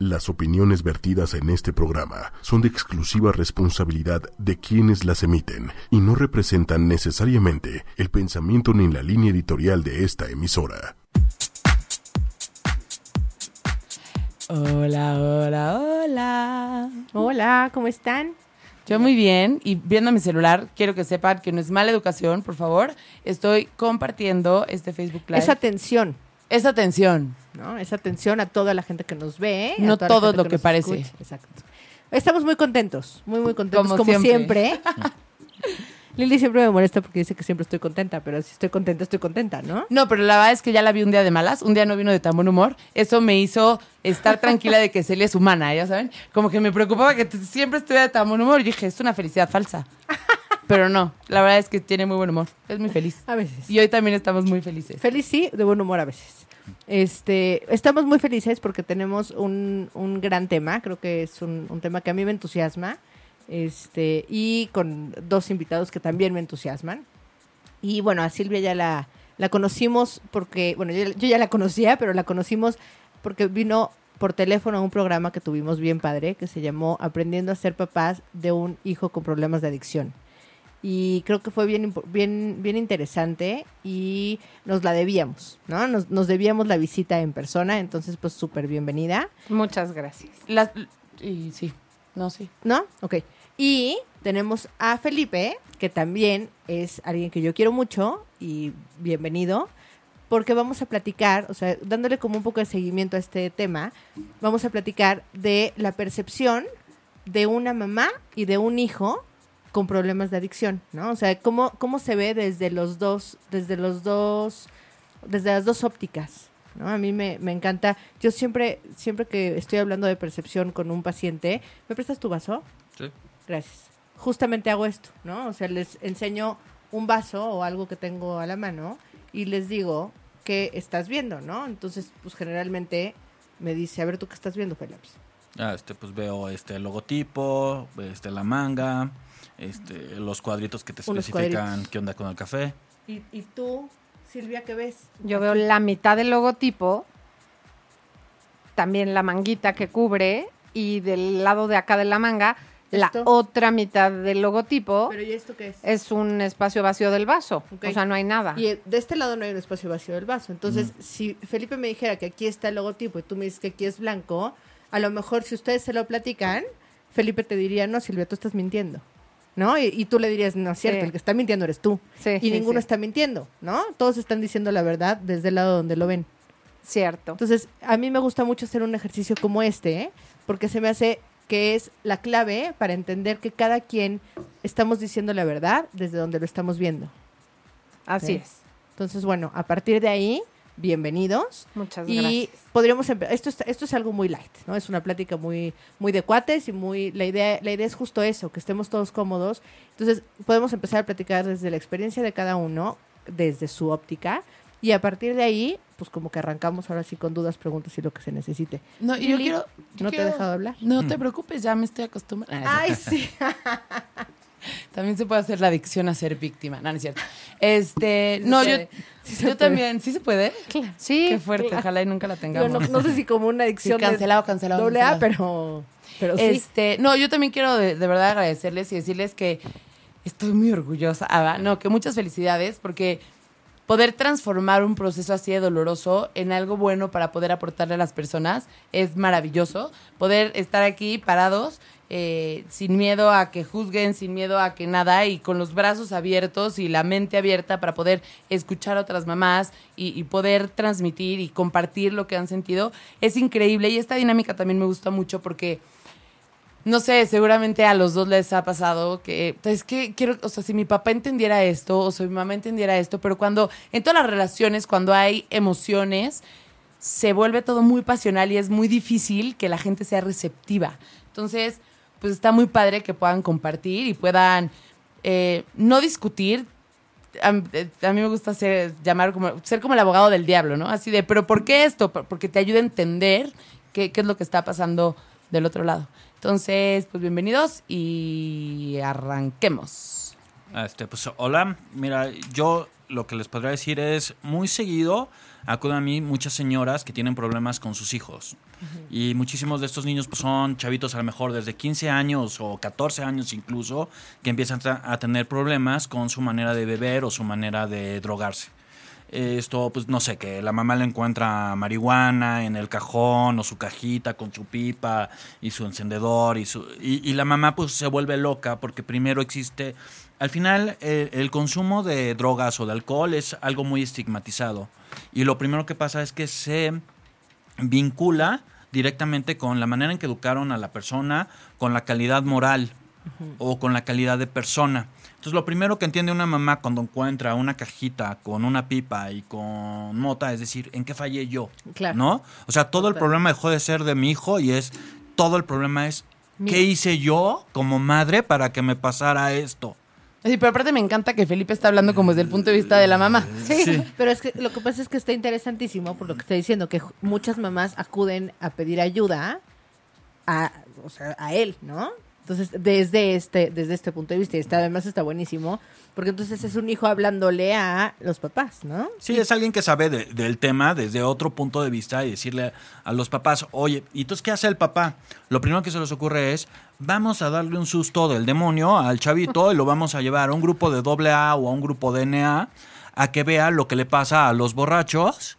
Las opiniones vertidas en este programa son de exclusiva responsabilidad de quienes las emiten y no representan necesariamente el pensamiento ni la línea editorial de esta emisora. Hola, hola, hola. Hola, ¿cómo están? Yo muy bien y viendo mi celular, quiero que sepan que no es mala educación, por favor. Estoy compartiendo este Facebook Live. Esa atención, Es atención. ¿no? Esa atención a toda la gente que nos ve. a No todo gente lo que parece. escucha. Exacto. Estamos muy contentos, muy, muy contentos, Como como, siempre. siempre. Lili siempre me molesta porque dice que siempre estoy contenta, pero si estoy contenta, estoy contenta, ¿no? No, pero la verdad es que ya la vi un día de malas, un día no vino de tan buen humor. Eso me hizo estar tranquila de que Celia es humana, ya saben. Como que me preocupaba que siempre estuviera de tan buen humor. Y dije, es una felicidad falsa. Pero no, la verdad es que tiene muy buen humor. Es muy feliz. A veces. Y hoy también estamos muy felices. Feliz sí, de buen humor a veces. Este, estamos muy felices porque tenemos un, un gran tema, creo que es un, un tema que a mí me entusiasma, este, y con dos invitados que también me entusiasman. Y bueno, a Silvia ya la, la conocimos porque, bueno, yo, yo ya la conocía, pero la conocimos porque vino por teléfono a un programa que tuvimos bien padre, que se llamó Aprendiendo a ser papás de un hijo con problemas de adicción y creo que fue bien, bien, bien interesante y nos la debíamos, ¿no? Nos, nos debíamos la visita en persona, entonces pues súper bienvenida, Muchas gracias. Y sí, no, sí. ¿no? Ok. Y tenemos a Felipe, que también es alguien que yo quiero mucho y bienvenido, porque vamos a platicar, o sea, dándole como un poco de seguimiento a este tema, vamos a platicar de la percepción de una mamá y de un hijo con problemas de adicción, ¿no? O sea, cómo, cómo se ve desde los dos, desde los dos, desde las dos ópticas, ¿no? A mí me, me encanta, yo siempre, siempre que estoy hablando de percepción con un paciente, ¿me prestas tu vaso? Sí. Gracias. Justamente hago esto, ¿no? O sea, les enseño un vaso o algo que tengo a la mano y les digo qué estás viendo, ¿no? Entonces, pues generalmente me dice, a ver, ¿tú qué estás viendo, Félix? Ah, este, pues veo este el logotipo, este la manga, este los cuadritos que te Unos especifican cuadritos. qué onda con el café. ¿Y, y tú, Silvia, qué ves? Yo veo la mitad del logotipo, también la manguita que cubre y del lado de acá de la manga, la Esto. otra mitad del logotipo Pero ¿y esto qué es? es un espacio vacío del vaso. Ok. O sea, no hay nada. Y eh, de este lado no hay un espacio vacío del vaso. Entonces, si Felipe me dijera que aquí está el logotipo y tú me dices que aquí es blanco, a lo mejor si ustedes se lo platican, Felipe te diría, no, Silvia, tú estás mintiendo. ¿No? Y, y tú le dirías, no es cierto, Sí. el que está mintiendo eres tú. Sí, y ninguno está mintiendo, ¿no? Todos están diciendo la verdad desde el lado donde lo ven. Cierto. Entonces, a mí me gusta mucho hacer un ejercicio como este, ¿eh? porque se me hace que es la clave para entender que cada quien estamos diciendo la verdad desde donde lo estamos viendo. Así Sí. es. Entonces, bueno, a partir de ahí, bienvenidos. Muchas Y gracias. podríamos empe- esto es, esto es algo muy light, ¿no? Es una plática muy muy de cuates y muy la idea la idea es justo eso, que estemos todos cómodos. Entonces, podemos empezar a platicar desde la experiencia de cada uno, desde su óptica y a partir de ahí, pues como que arrancamos ahora sí con dudas, preguntas y lo que se necesite. No, y yo quiero. yo no te he dejado hablar. No te preocupes, ya me estoy es Ay, sí. También se puede hacer la adicción a ser víctima. No, no es cierto. Este, Sí no, yo, puede. Sí se yo puede. también. ¿Sí se puede? Sí. Qué fuerte, ojalá y nunca la tengamos. no, no sé si como una Sí, adicción cancelado, de cancelado. doble A, cancelado. pero pero sí. Este, no, yo también quiero de, de verdad agradecerles y decirles que estoy muy orgullosa. Ah, va, no, que muchas felicidades porque poder transformar un proceso así de doloroso en algo bueno para poder aportarle a las personas es maravilloso. Poder estar aquí parados eh, sin miedo a que juzguen, sin miedo a que nada y con los brazos abiertos y la mente abierta para poder escuchar a otras mamás y, y poder transmitir y compartir lo que han sentido es increíble y esta dinámica también me gusta mucho porque no sé, seguramente a los dos les ha pasado que es que quiero, o sea, si mi papá entendiera esto o si mi mamá entendiera esto, pero cuando en todas las relaciones, cuando hay emociones, se vuelve todo muy pasional y es muy difícil que la gente sea receptiva. Entonces, pues está muy padre que puedan compartir y puedan eh, no discutir. A, a mí me gusta ser, llamar como, ser como el abogado del diablo, ¿no? Así de, pero ¿por qué esto? Por- Porque te ayuda a entender qué, qué es lo que está pasando del otro lado. Entonces, pues bienvenidos y arranquemos. Este, pues hola, mira, yo lo que les podría decir es muy seguido acuden a mí muchas señoras que tienen problemas con sus hijos. Y muchísimos de estos niños pues, son chavitos a lo mejor desde 15 años o 14 años incluso, que empiezan a a tener problemas con su manera de beber o su manera de drogarse. Esto, pues no sé, que la mamá le encuentra marihuana en el cajón o su cajita con su pipa y su encendedor y, su, y, y la mamá pues se vuelve loca porque primero existe, al final eh, el consumo de drogas o de alcohol es algo muy estigmatizado y lo primero que pasa es que se vincula directamente con la manera en que educaron a la persona, con la calidad moral o con la calidad de persona. Entonces, lo primero que entiende una mamá cuando encuentra una cajita con una pipa y con mota es decir, ¿en qué fallé yo? Claro. ¿No? O sea, todo el problema dejó de ser de mi hijo y es, todo el problema es, ¿qué hice yo como madre para que me pasara esto? Sí, pero aparte me encanta que Felipe está hablando como desde el punto de vista de la mamá. Sí, pero es que lo que pasa es que está interesantísimo por lo que está diciendo, que muchas mamás acuden a pedir ayuda a, o sea, a él, ¿no? Entonces, desde este, desde este punto de vista, y está, además está buenísimo, porque entonces es un hijo hablándole a los papás, ¿no? Sí, es alguien que sabe de- del tema desde otro punto de vista y decirle a los papás, oye, ¿y entonces qué hace el papá? Lo primero que se les ocurre es, vamos a darle un susto del demonio al chavito y lo vamos a llevar a un grupo de doble A o a un grupo de NA a que vea lo que le pasa a los borrachos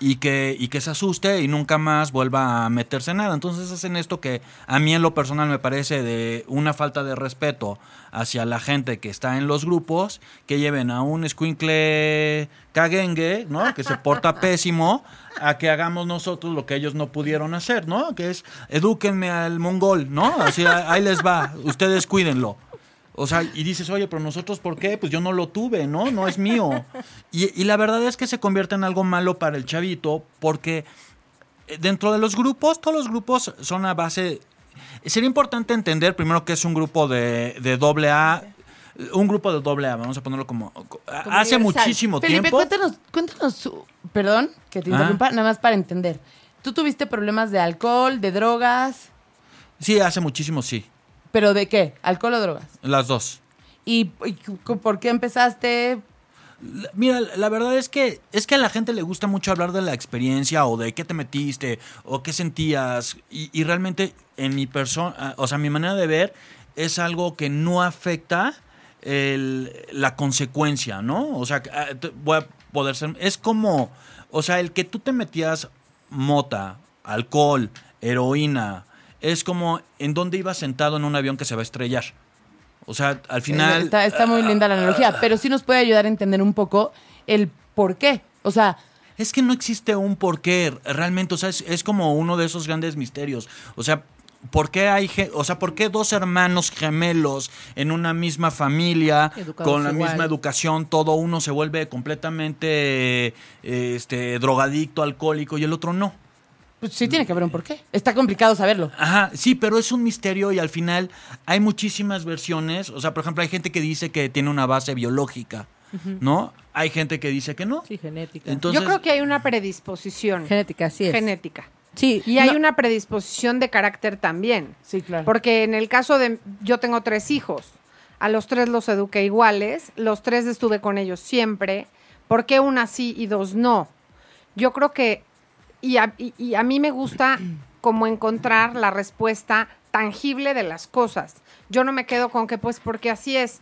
y que, y que se asuste y nunca más vuelva a meterse en nada. Entonces hacen esto que a mí en lo personal me parece de una falta de respeto hacia la gente que está en los grupos, que lleven a un escuincle caguengue, ¿no? Que se porta pésimo, a que hagamos nosotros lo que ellos no pudieron hacer, ¿no? Que es, edúquenme al mongol, ¿no? Así, ahí les va, ustedes cuídenlo. O sea, y dices, oye, pero nosotros, ¿por qué? Pues yo no lo tuve, ¿no? No es mío. Y, y la verdad es que se convierte en algo malo para el chavito porque eh, dentro de los grupos, todos los grupos son a base... Sería importante entender primero que es un grupo de, de doble A, un grupo de doble A, vamos a ponerlo como... hace universal. muchísimo Felipe, tiempo... cuéntanos, cuéntanos, su- perdón que te Ah. interrumpa, nada más para entender. ¿Tú tuviste problemas de alcohol, de drogas? Sí, hace muchísimo, sí. ¿Pero de qué? ¿Alcohol o drogas? Las dos. ¿Y, por qué empezaste? Mira, la verdad es que es que a la gente le gusta mucho hablar de la experiencia o de qué te metiste o qué sentías y, y realmente en mi persona, o sea, mi manera de ver es algo que no afecta el- la consecuencia, ¿no? O sea, ah, voy a poder ser, es como, o sea, el que tú te metías mota, alcohol, heroína, es como en dónde ibas sentado en un avión que se va a estrellar. O sea, al final... Está, está muy linda la analogía, pero sí nos puede ayudar a entender un poco el por qué. O sea, Es que no existe un porqué realmente, o sea, es, es como uno de esos grandes misterios. O sea, ¿por qué hay, o sea, por qué dos hermanos gemelos en una misma familia Educados con la igual. misma educación, todo uno se vuelve completamente eh, este drogadicto, alcohólico y el otro no? Pues sí tiene que haber un por qué. Está complicado saberlo. Ajá, sí, pero es un misterio y al final hay muchísimas versiones. O sea, por ejemplo, hay gente que dice que tiene una base biológica, ¿no? Hay gente que dice que no. Sí, genética. Entonces, Yo creo que hay una predisposición genética, así es. genética. Sí, Y hay no- una predisposición de carácter también. Sí, claro. Porque en el caso de, yo tengo tres hijos, a los tres los eduqué iguales, los tres estuve con ellos siempre, ¿por qué una sí y dos no? Yo creo que, y a, mí me gusta como encontrar la respuesta tangible de las cosas. Yo no me quedo con que pues porque así es.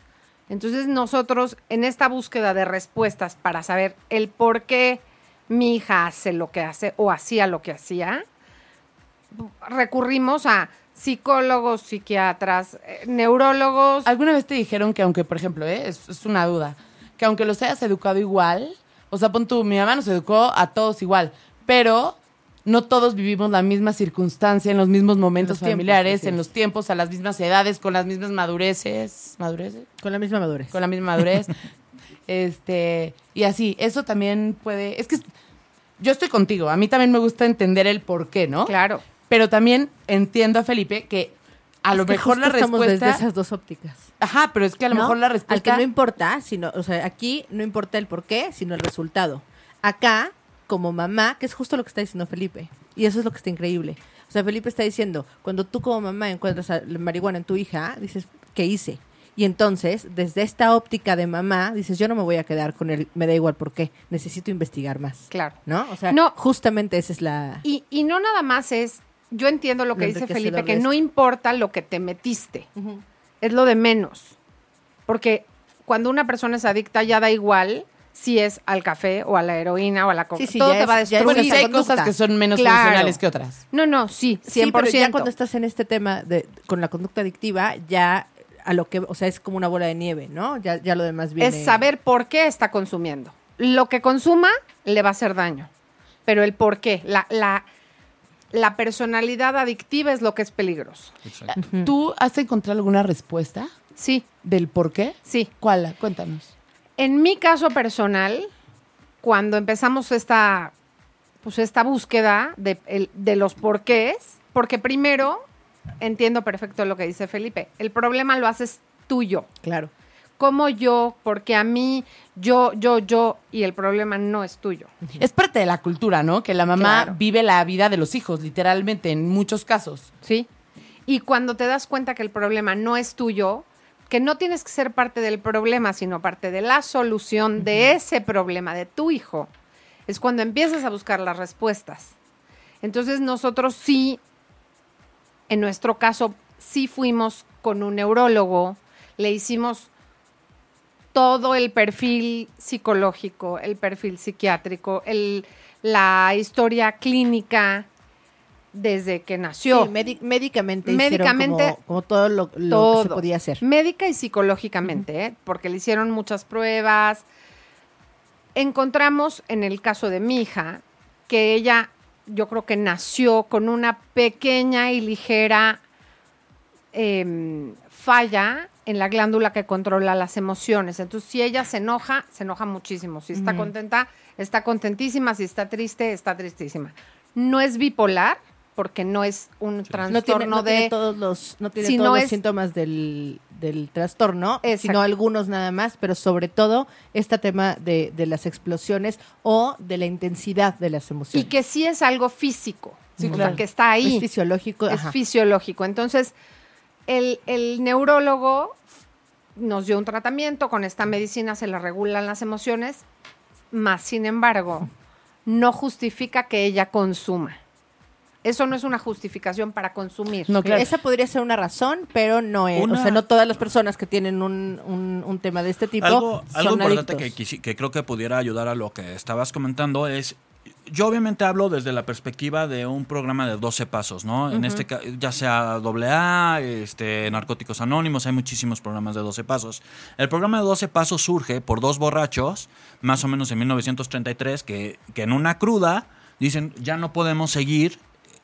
Entonces nosotros en esta búsqueda de respuestas para saber el por qué mi hija hace lo que hace o hacía lo que hacía, recurrimos a psicólogos, psiquiatras, eh, neurólogos. ¿Alguna vez te dijeron que aunque, por ejemplo, eh, es, es una duda, que aunque los hayas educado igual, o sea, pon tú, mi mamá nos educó a todos igual, pero no todos vivimos la misma circunstancia en los mismos momentos los familiares, en los tiempos, a las mismas edades, con las mismas madureces, madureces, Con la misma madurez. con la misma madurez, este, y así, eso también puede, es que yo estoy contigo, a mí también me gusta entender el por qué, ¿no? Claro. Pero también entiendo a Felipe que a Es lo mejor la justo estamos respuesta... desde esas dos ópticas. Ajá, pero es que a lo ¿no? mejor la Al respuesta... que no importa, sino, o sea, aquí no importa el por qué, sino el resultado. Acá, como mamá, que es justo lo que está diciendo Felipe, y eso es lo que está increíble. O sea, Felipe está diciendo, cuando tú como mamá encuentras marihuana en tu hija, dices, ¿qué hice? Y entonces, desde esta óptica de mamá, dices, yo no me voy a quedar con el, me da igual por qué, necesito investigar más. Claro. ¿No? O sea, No. justamente esa es la... Y, y no nada más es, yo entiendo lo que dice Felipe, que no importa lo que te metiste, es lo de menos. Porque cuando una persona es adicta ya da igual si es al café o a la heroína o a la coca. Sí, sí, Todo te es- va a Bueno, destruir. y sí hay conducta. cosas que son menos Claro. funcionales que otras. No, no, sí, 100%. Sí, pero ya cuando estás en este tema de, con la conducta adictiva, ya a lo que, o sea, es como una bola de nieve, ¿no? Ya, ya lo demás viene... es saber por qué está consumiendo. Lo que consuma le va a hacer daño, pero el por qué, la, la, la personalidad adictiva es lo que es peligroso. Exacto. ¿Tú has encontrado alguna respuesta Sí, del por qué? sí. ¿Cuál? Cuéntanos. En mi caso personal, cuando empezamos esta, pues esta búsqueda de, el- de los porqués, porque primero entiendo perfecto lo que dice Felipe, el problema lo haces tuyo. Claro. Como yo, porque a mí, yo, yo, yo, y el problema no es tuyo. Es parte de la cultura, ¿no? Que la mamá Claro. vive la vida de los hijos, literalmente, en muchos casos. ¿sí? Y cuando te das cuenta que el problema no es tuyo, que no tienes que ser parte del problema, sino parte de la solución de ese problema, de tu hijo, es cuando empiezas a buscar las respuestas. Entonces nosotros sí, en nuestro caso, sí fuimos con un neurólogo, le hicimos todo el perfil psicológico, el perfil psiquiátrico, el, la historia clínica desde que nació. Sí, médi- médicamente, Médicamente, como, como todo lo, lo todo. que se podía hacer. Médica y psicológicamente, ¿eh? porque le hicieron muchas pruebas. Encontramos en el caso de mi hija que ella, yo creo que nació con una pequeña y ligera em, falla en la glándula que controla las emociones. Entonces, si ella se enoja, se enoja muchísimo. Si está contenta, está contentísima. Si está triste, está tristísima. No es bipolar, porque no es un trastorno No tiene, no de... tiene todos los, no tiene Si todos no los es- síntomas del, del trastorno, Exacto. sino algunos nada más, pero sobre todo este tema de, de las explosiones o de la intensidad de las Y emociones. que sí es algo físico, Sí, o sea, claro. que está ahí, es fisiológico. es ajá. fisiológico. Entonces, el, el neurólogo nos dio un tratamiento, con esta medicina se le regulan las emociones, más sin embargo, no justifica que ella consuma. Eso no es una justificación para consumir. No, claro. Esa podría ser una razón, pero no es. Una- O sea, no todas las personas que tienen un, un, un tema de este tipo Algo, algo son importante que, que creo que pudiera ayudar a lo que estabas comentando es, yo obviamente hablo desde la perspectiva de un programa de 12 pasos, ¿no? En este ca- ya sea AA, este, Narcóticos Anónimos, hay muchísimos programas de 12 pasos. El programa de 12 pasos surge por dos borrachos, más o menos en 1933, que, que en una cruda dicen, ya no podemos seguir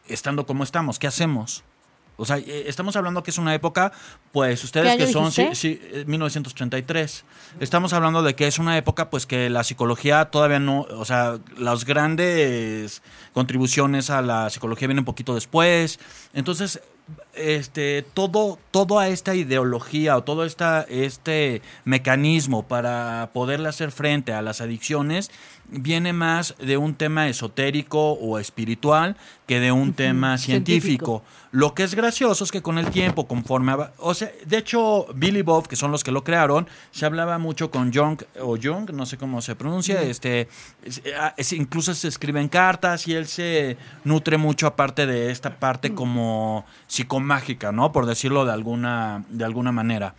estando como estamos, ¿qué hacemos? O sea, eh, estamos hablando que es una época, pues ustedes que son, sí, sí, eh, 1933. Estamos hablando de que es una época, pues que la psicología todavía no, o sea, las grandes contribuciones a la psicología vienen un poquito después. Entonces, este, todo, toda esta ideología o todo esta, este mecanismo para poderle hacer frente a las adicciones viene más de un tema esotérico o espiritual que de un tema científico. científico. Lo que es gracioso es que con el tiempo, conforme... O sea, de hecho, Billy Bob, que son los que lo crearon, se hablaba mucho con Jung, o Jung, no sé cómo se pronuncia, este, es- ah, es- incluso se escriben cartas y él se nutre mucho aparte de esta parte como psicomágica, ¿no? Por decirlo de alguna, de alguna manera.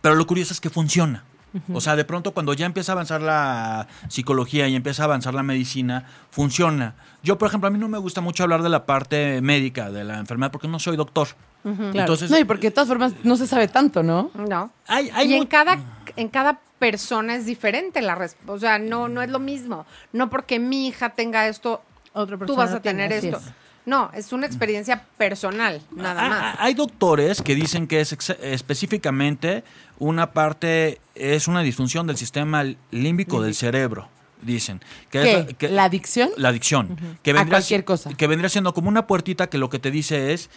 Pero lo curioso es que funciona. O sea, de pronto cuando ya empieza a avanzar la psicología y empieza a avanzar la medicina, funciona. Yo, por ejemplo, a mí no me gusta mucho hablar de la parte médica de la enfermedad porque no soy doctor. Entonces, No, y porque de todas formas no se sabe tanto, ¿no? No. hay, hay y en cada, en cada persona es diferente la respuesta. O sea, no, no es lo mismo. No porque mi hija tenga esto, Otra tú persona vas a tiene, tener esto. es. No, es una experiencia personal, nada Ah, más. ah, Hay doctores que dicen que es ex- específicamente una parte, es una disfunción del sistema límbico del cerebro, dicen. Que ¿Qué? es que- ¿La adicción? La adicción. que A cualquier cosa. Que vendría siendo como una puertita que lo que te dice es,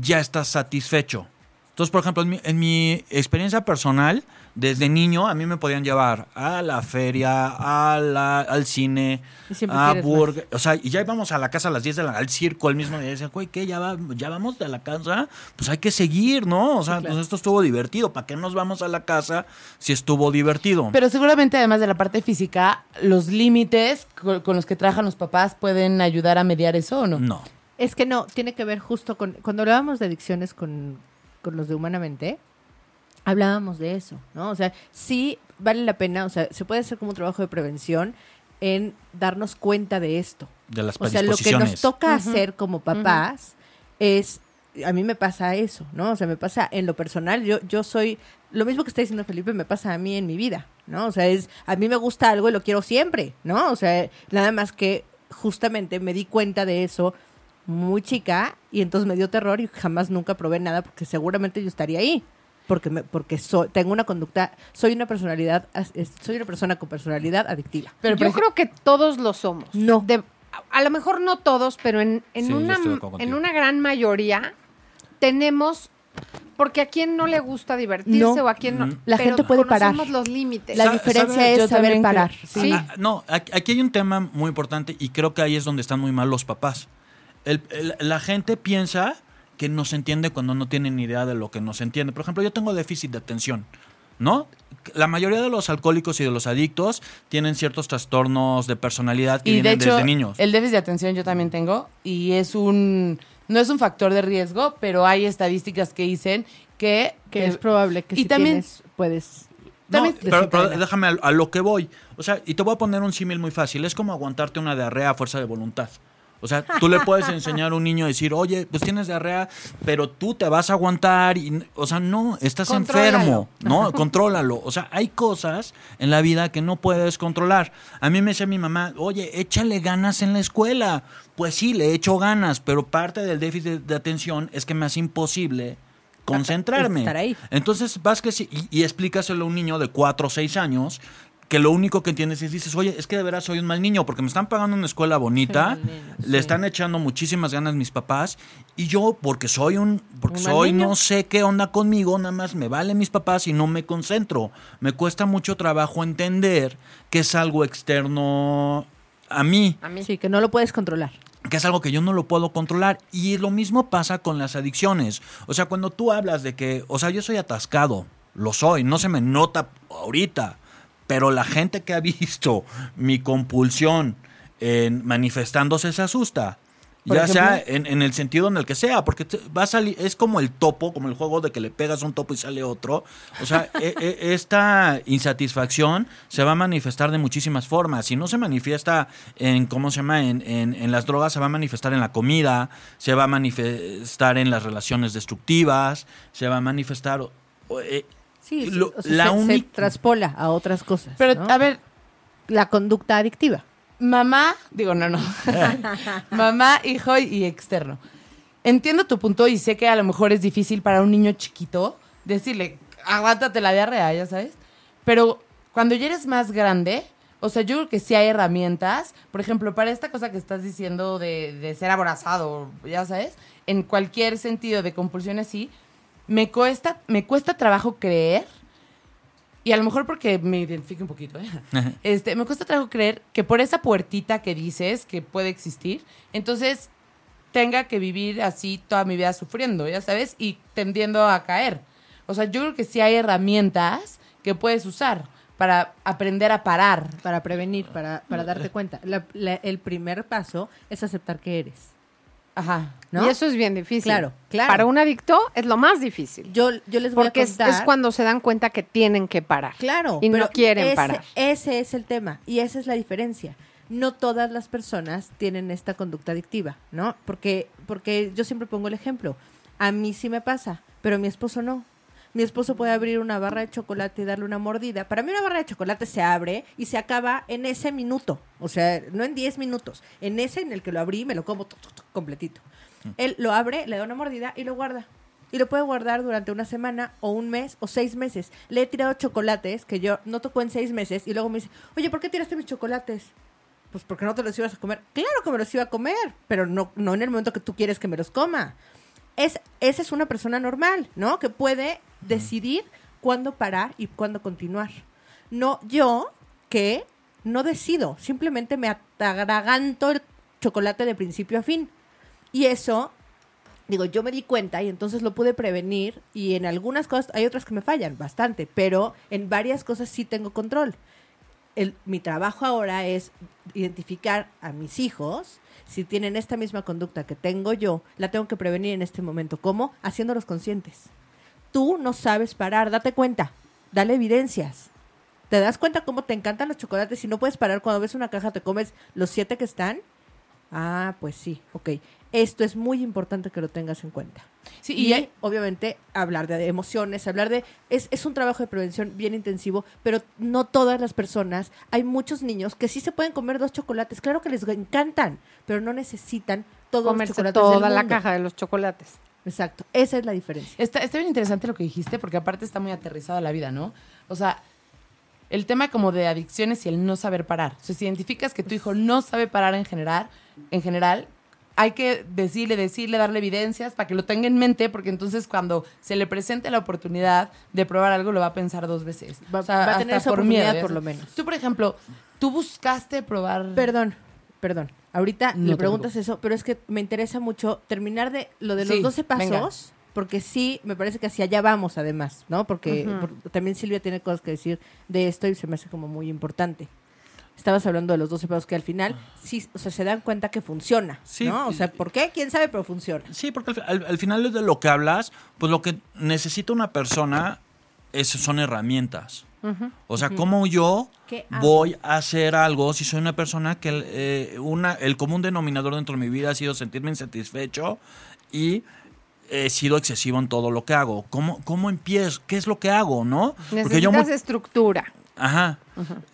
ya estás satisfecho. Entonces, por ejemplo, en mi, en mi experiencia personal, desde niño a mí me podían llevar a la feria, a la- al cine, a burger. O sea, y ya íbamos a la casa a las 10 de la al circo el mismo día. Y decían, güey, ¿qué? ¿Ya, va- ¿Ya vamos de la casa? Pues hay que seguir, ¿no? O sea, pues esto estuvo divertido. ¿Para qué nos vamos a la casa si estuvo divertido? Pero seguramente, además de la parte física, los límites co- con los que trabajan los papás pueden ayudar a mediar eso o no. no. Es que no, tiene que ver justo con... Cuando hablábamos de adicciones con, con los de Humanamente, hablábamos de eso, ¿no? O sea, sí vale la pena, o sea, se puede hacer como un trabajo de prevención en darnos cuenta de esto. De las O sea, lo que nos toca hacer como papás es, a mí me pasa eso, ¿no? O sea, me pasa en lo personal, yo, yo soy, lo mismo que está diciendo Felipe, me pasa a mí en mi vida, ¿no? O sea, es, a mí me gusta algo y lo quiero siempre, ¿no? O sea, nada más que justamente me di cuenta de eso muy chica y entonces me dio terror y jamás nunca probé nada porque seguramente yo estaría ahí. Porque, me, porque soy, tengo una conducta, soy una personalidad, soy una persona con personalidad adictiva. Pero, Yo creo que todos lo somos. No. De- a, a lo mejor no todos, pero en, en Sí, una, en una gran mayoría tenemos... Porque a quién no le gusta divertirse No. o a quién no. La pero gente puede parar. los límites. La diferencia ¿sabe? es Yo saber parar. Sí. Ah, no, aquí aquí hay un tema muy importante y creo que ahí es donde están muy mal los papás. El- el- la gente piensa que no se entiende cuando no tienen idea de lo que no se entiende. Por ejemplo, yo tengo déficit de atención, ¿no? La mayoría de los alcohólicos y de los adictos tienen ciertos trastornos de personalidad que Y de vienen hecho, desde niños. el déficit de atención yo también tengo y es un no es un factor de riesgo, pero hay estadísticas que dicen que, Que es probable que y si también- tienes, puedes... No, pero, déjame a, a lo que voy. O sea, y te voy a poner un símil muy fácil. Es como aguantarte una diarrea a fuerza de voluntad. O sea, tú le puedes enseñar a un niño a decir, oye, pues tienes diarrea, pero tú te vas a aguantar. Y, o sea, no, estás Contrólalo. enfermo, ¿no? Contrólalo. O sea, hay cosas en la vida que no puedes controlar. A mí me decía mi mamá, oye, échale ganas en la escuela. Pues sí, le echo ganas, pero parte del déficit de atención es que me hace imposible concentrarme. Estar ahí. Entonces vas que sí, y, y explícaselo a un niño de 4 o 6 años que lo único que entiendes es dices, oye, es que de veras soy un mal niño porque me están pagando una escuela bonita, niño, le sí. están echando muchísimas ganas mis papás y yo porque soy un porque Un soy no sé qué onda conmigo, nada más me valen mis papás y no me concentro. Me cuesta mucho trabajo entender que es algo externo a mí A mí. Sí, que no lo puedes controlar. que es algo que yo no lo puedo controlar. Y lo mismo pasa con las adicciones. O sea, cuando tú hablas de que, o sea, yo soy atascado, lo soy, no se me nota ahorita, pero la gente que ha visto mi compulsión en manifestándose se asusta. Por Ya sea en, en el sentido en el que sea, porque te- va a salir, es como el topo, como el juego de que le pegas un topo y sale otro. O sea, e- e- esta insatisfacción se va a manifestar de muchísimas formas. Si no se manifiesta en, ¿cómo se llama? En, en- en las drogas, se va a manifestar en la comida, se va a manifestar en las relaciones destructivas, se va a manifestar... Sí, sí, Lo- o sea, la se, traspola a otras cosas. Pero, ¿no? a ver, La conducta adictiva. mamá, digo, no, no. mamá, hijo y externo. Entiendo tu punto y sé que a lo mejor es difícil para un niño chiquito decirle, aguántate la diarrea, ya sabes. Pero cuando ya eres más grande, o sea, yo creo que sí hay herramientas. Por ejemplo, para esta cosa que estás diciendo de, de ser aborazado, ya sabes, en cualquier sentido de compulsión así, me cuesta, me cuesta trabajo creer. Y a lo mejor porque me identifique un poquito, ¿eh? Este, me cuesta trabajo creer que por esa puertita que dices que puede existir, entonces tenga que vivir así toda mi vida sufriendo, ya sabes, y tendiendo a caer. O sea, yo creo que sí hay herramientas que puedes usar para aprender a parar. Para prevenir, para, para darte cuenta. La- la- el primer paso es aceptar que eres. Ajá. ¿no? Y eso es bien difícil. Claro, claro. Para un adicto es lo más difícil. Yo, yo les voy porque a es, contar. es cuando se dan cuenta que tienen que parar. Claro. Y no quieren ese, parar. Ese es el tema. Y esa es la diferencia. No todas las personas tienen esta conducta adictiva, ¿no? Porque, porque yo siempre pongo el ejemplo. A mí sí me pasa, pero a mi esposo no. Mi esposo puede abrir una barra de chocolate y darle una mordida. Para mí una barra de chocolate se abre y se acaba en ese minuto. O sea, no en 10 minutos. En ese en el que lo abrí, me lo como tu, tu, tu, completito. Él lo abre, le da una mordida y lo guarda. Y lo puede guardar durante una semana o un mes o seis meses. Le he tirado chocolates que yo no tocó en seis meses y luego me dice, oye, ¿por qué tiraste mis chocolates? Pues porque no te los ibas a comer. Claro que me los iba a comer, pero no, no en el momento que tú quieres que me los coma. es, esa es una persona normal, ¿no? Que puede decidir cuándo parar y cuándo continuar. No yo que no decido, simplemente me atraganto el chocolate de principio a fin. Y eso, digo, yo me di cuenta y entonces lo pude prevenir y en algunas cosas, hay otras que me fallan bastante, pero en varias cosas sí tengo control. Mi trabajo ahora es identificar a mis hijos, si tienen esta misma conducta que tengo yo, la tengo que prevenir en este momento. ¿Cómo? Haciéndolos conscientes. Tú no sabes parar, date cuenta, dale evidencias. ¿Te das cuenta cómo te encantan los chocolates y no puedes parar cuando ves una caja, te comes los siete que están? Ah, pues sí, ok. Esto es muy importante que lo tengas en cuenta. Sí, y y hay- obviamente hablar de emociones, hablar de... Es, es un trabajo de prevención bien intensivo, pero no todas las personas. Hay muchos niños que sí se pueden comer dos chocolates. Claro que les encantan, pero no necesitan todos los Comerse chocolates toda del la caja de los chocolates. Exacto, esa es la diferencia. Está, está bien interesante lo que dijiste, porque aparte está muy aterrizada la vida, ¿no? O sea, el tema como de adicciones y el no saber parar. O sea, si identificas que tu hijo no sabe parar en general, en general, hay que decirle, decirle, darle evidencias para que lo tenga en mente, porque entonces cuando se le presente la oportunidad de probar algo, lo va a pensar dos veces. Va- O sea, va a tener esa oportunidad ya por lo menos. Tú, por ejemplo, tú buscaste probar... Perdón, perdón. Ahorita No le preguntas eso, pero es que me interesa mucho terminar de lo de los Sí, 12 pasos, venga. porque sí, me parece que hacia allá vamos además, ¿no? Porque por- también Silvia tiene cosas que decir de esto y se me hace como muy importante. Estabas hablando de los 12 pasos que al final sí, o sea, se dan cuenta que funciona, Sí, ¿no? O sea, ¿por qué? ¿Quién sabe? Pero funciona. Sí, porque al, al- al final de lo que hablas, pues lo que necesita una persona es, son herramientas. O sea, ¿cómo yo voy a hacer algo si soy una persona que el, eh, una, el común denominador dentro de mi vida ha sido sentirme insatisfecho y he sido excesivo en todo lo que hago? ¿Cómo, cómo empiezo? ¿Qué es lo que hago, no? Necesitas muy- estructura. Ajá.